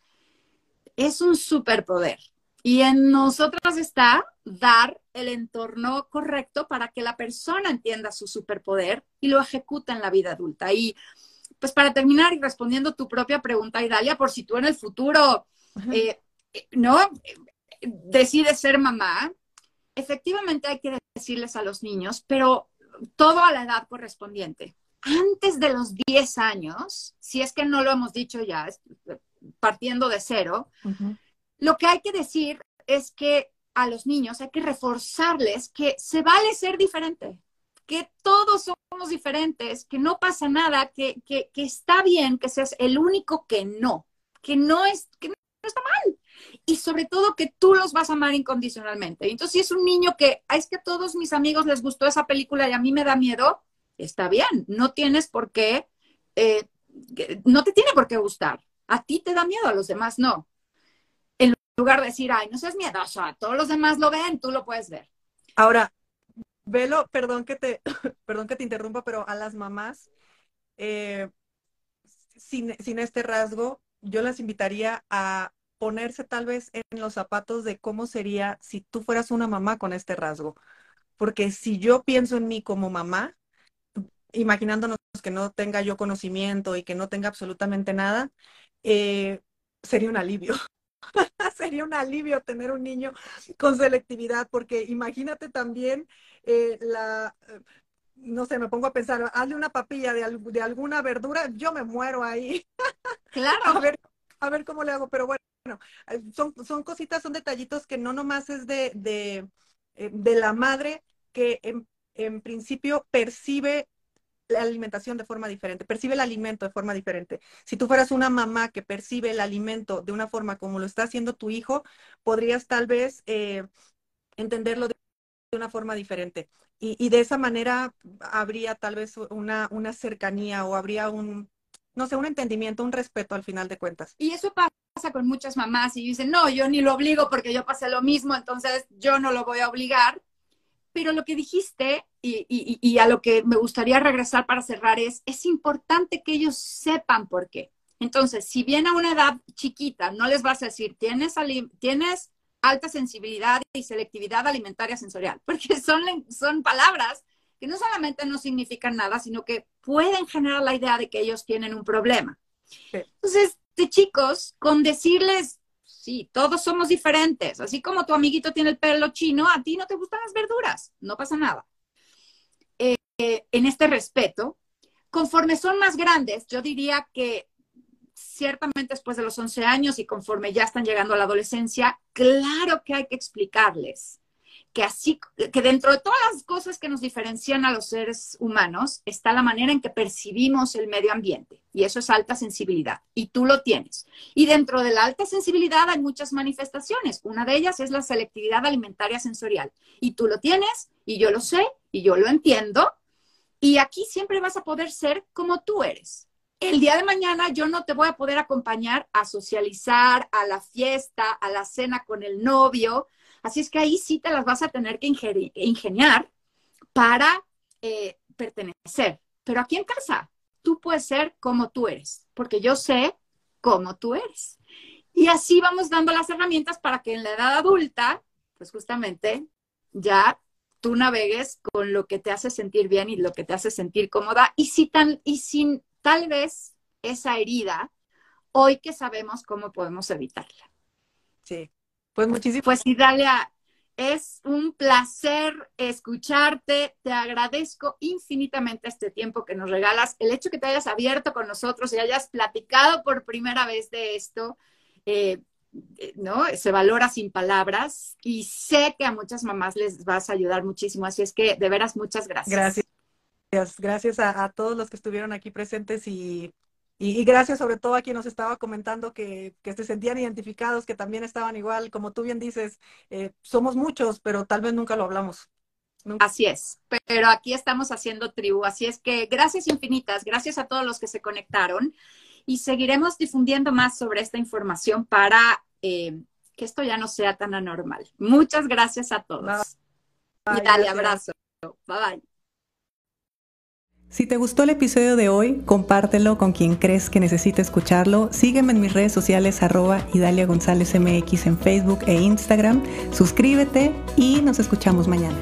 Speaker 2: es un superpoder. Y en nosotras está dar el entorno correcto para que la persona entienda su superpoder y lo ejecute en la vida adulta. Y pues para terminar y respondiendo tu propia pregunta, Idalia, por si tú en el futuro, eh, ¿no? Decides ser mamá, efectivamente hay que decirles a los niños, pero todo a la edad correspondiente. Antes de los 10 años, si es que no lo hemos dicho ya, partiendo de cero, lo que hay que decir es que a los niños hay que reforzarles que se vale ser diferente, que todos somos diferentes, que no pasa nada, que, que, está bien que seas el único que no, que no, es, que no está mal. Y sobre todo que tú los vas a amar incondicionalmente. Entonces, si es un niño que es que a todos mis amigos les gustó esa película y a mí me da miedo, está bien, no tienes por qué, eh, no te tiene por qué gustar. A ti te da miedo, a los demás no. En lugar de decir, ay, no seas miedoso, a todos los demás lo ven, tú lo puedes ver.
Speaker 3: Ahora, velo, perdón que te, perdón que te interrumpa, pero a las mamás, eh, sin, sin este rasgo, yo las invitaría a ponerse tal vez en los zapatos de cómo sería si tú fueras una mamá con este rasgo. Porque si yo pienso en mí como mamá, imaginándonos que no tenga yo conocimiento y que no tenga absolutamente nada, eh, sería un alivio. sería un alivio tener un niño con selectividad, porque imagínate también eh, la, eh, no sé, me pongo a pensar, hazle una papilla de, de alguna verdura, yo me muero ahí.
Speaker 2: Claro.
Speaker 3: a, ver, a ver cómo le hago, pero bueno, son, son cositas, son detallitos que no nomás es de, de, de la madre que en, en principio percibe la alimentación de forma diferente, percibe el alimento de forma diferente. Si tú fueras una mamá que percibe el alimento de una forma como lo está haciendo tu hijo, podrías tal vez eh, entenderlo de una forma diferente. Y, de esa manera habría tal vez una, una cercanía o habría un, no sé, un entendimiento, un respeto al final de cuentas.
Speaker 2: Y eso pasa con muchas mamás y dicen, no, yo ni lo obligo porque yo pasé lo mismo, entonces yo no lo voy a obligar. Pero lo que dijiste y, a lo que me gustaría regresar para cerrar es, es importante que ellos sepan por qué. Entonces, si bien a una edad chiquita no les vas a decir, tienes, tienes alta sensibilidad y selectividad alimentaria sensorial, porque son, son palabras que no solamente no significan nada, sino que pueden generar la idea de que ellos tienen un problema. Entonces, de chicos, con decirles, todos somos diferentes, así como tu amiguito tiene el pelo chino, a ti no te gustan las verduras, no pasa nada. Eh, en este respeto, conforme son más grandes, yo diría que ciertamente después de los 11 años y conforme ya están llegando a la adolescencia, claro que hay que explicarles que así, que dentro de todas las cosas que nos diferencian a los seres humanos está la manera en que percibimos el medio ambiente y eso es alta sensibilidad y tú lo tienes. Y dentro de la alta sensibilidad hay muchas manifestaciones. Una de ellas es la selectividad alimentaria sensorial y tú lo tienes y yo lo sé y yo lo entiendo y aquí siempre vas a poder ser como tú eres. El día de mañana yo no te voy a poder acompañar a socializar, a la fiesta, a la cena con el novio, Así es que ahí sí te las vas a tener que ingeniar para eh, pertenecer. Pero aquí en casa, tú puedes ser como tú eres, porque yo sé cómo tú eres. Y así vamos dando las herramientas para que en la edad adulta, pues justamente ya tú navegues con lo que te hace sentir bien y lo que te hace sentir cómoda y, si tan, y sin tal vez esa herida, hoy que sabemos cómo podemos evitarla.
Speaker 3: Sí, pues muchísimas.
Speaker 2: Pues Dalia, es un placer escucharte. Te agradezco infinitamente este tiempo que nos regalas. El hecho que te hayas abierto con nosotros y hayas platicado por primera vez de esto, eh, eh, ¿no? Se valora sin palabras y sé que a muchas mamás les vas a ayudar muchísimo. Así es que de veras, muchas gracias.
Speaker 3: Gracias. Gracias a todos los que estuvieron aquí presentes y y, gracias sobre todo a quien nos estaba comentando que, se sentían identificados, que también estaban igual, como tú bien dices, eh, somos muchos, pero tal vez nunca lo hablamos.
Speaker 2: Así es, pero aquí estamos haciendo tribu, así es que gracias infinitas, gracias a todos los que se conectaron y seguiremos difundiendo más sobre esta información para eh, que esto ya no sea tan anormal. Muchas gracias a todos. y dale abrazo. Bye bye.
Speaker 1: Si te gustó el episodio de hoy, compártelo con quien crees que necesite escucharlo. Sígueme en mis redes sociales arroba Idalia González MX en Facebook e Instagram. Suscríbete y nos escuchamos mañana.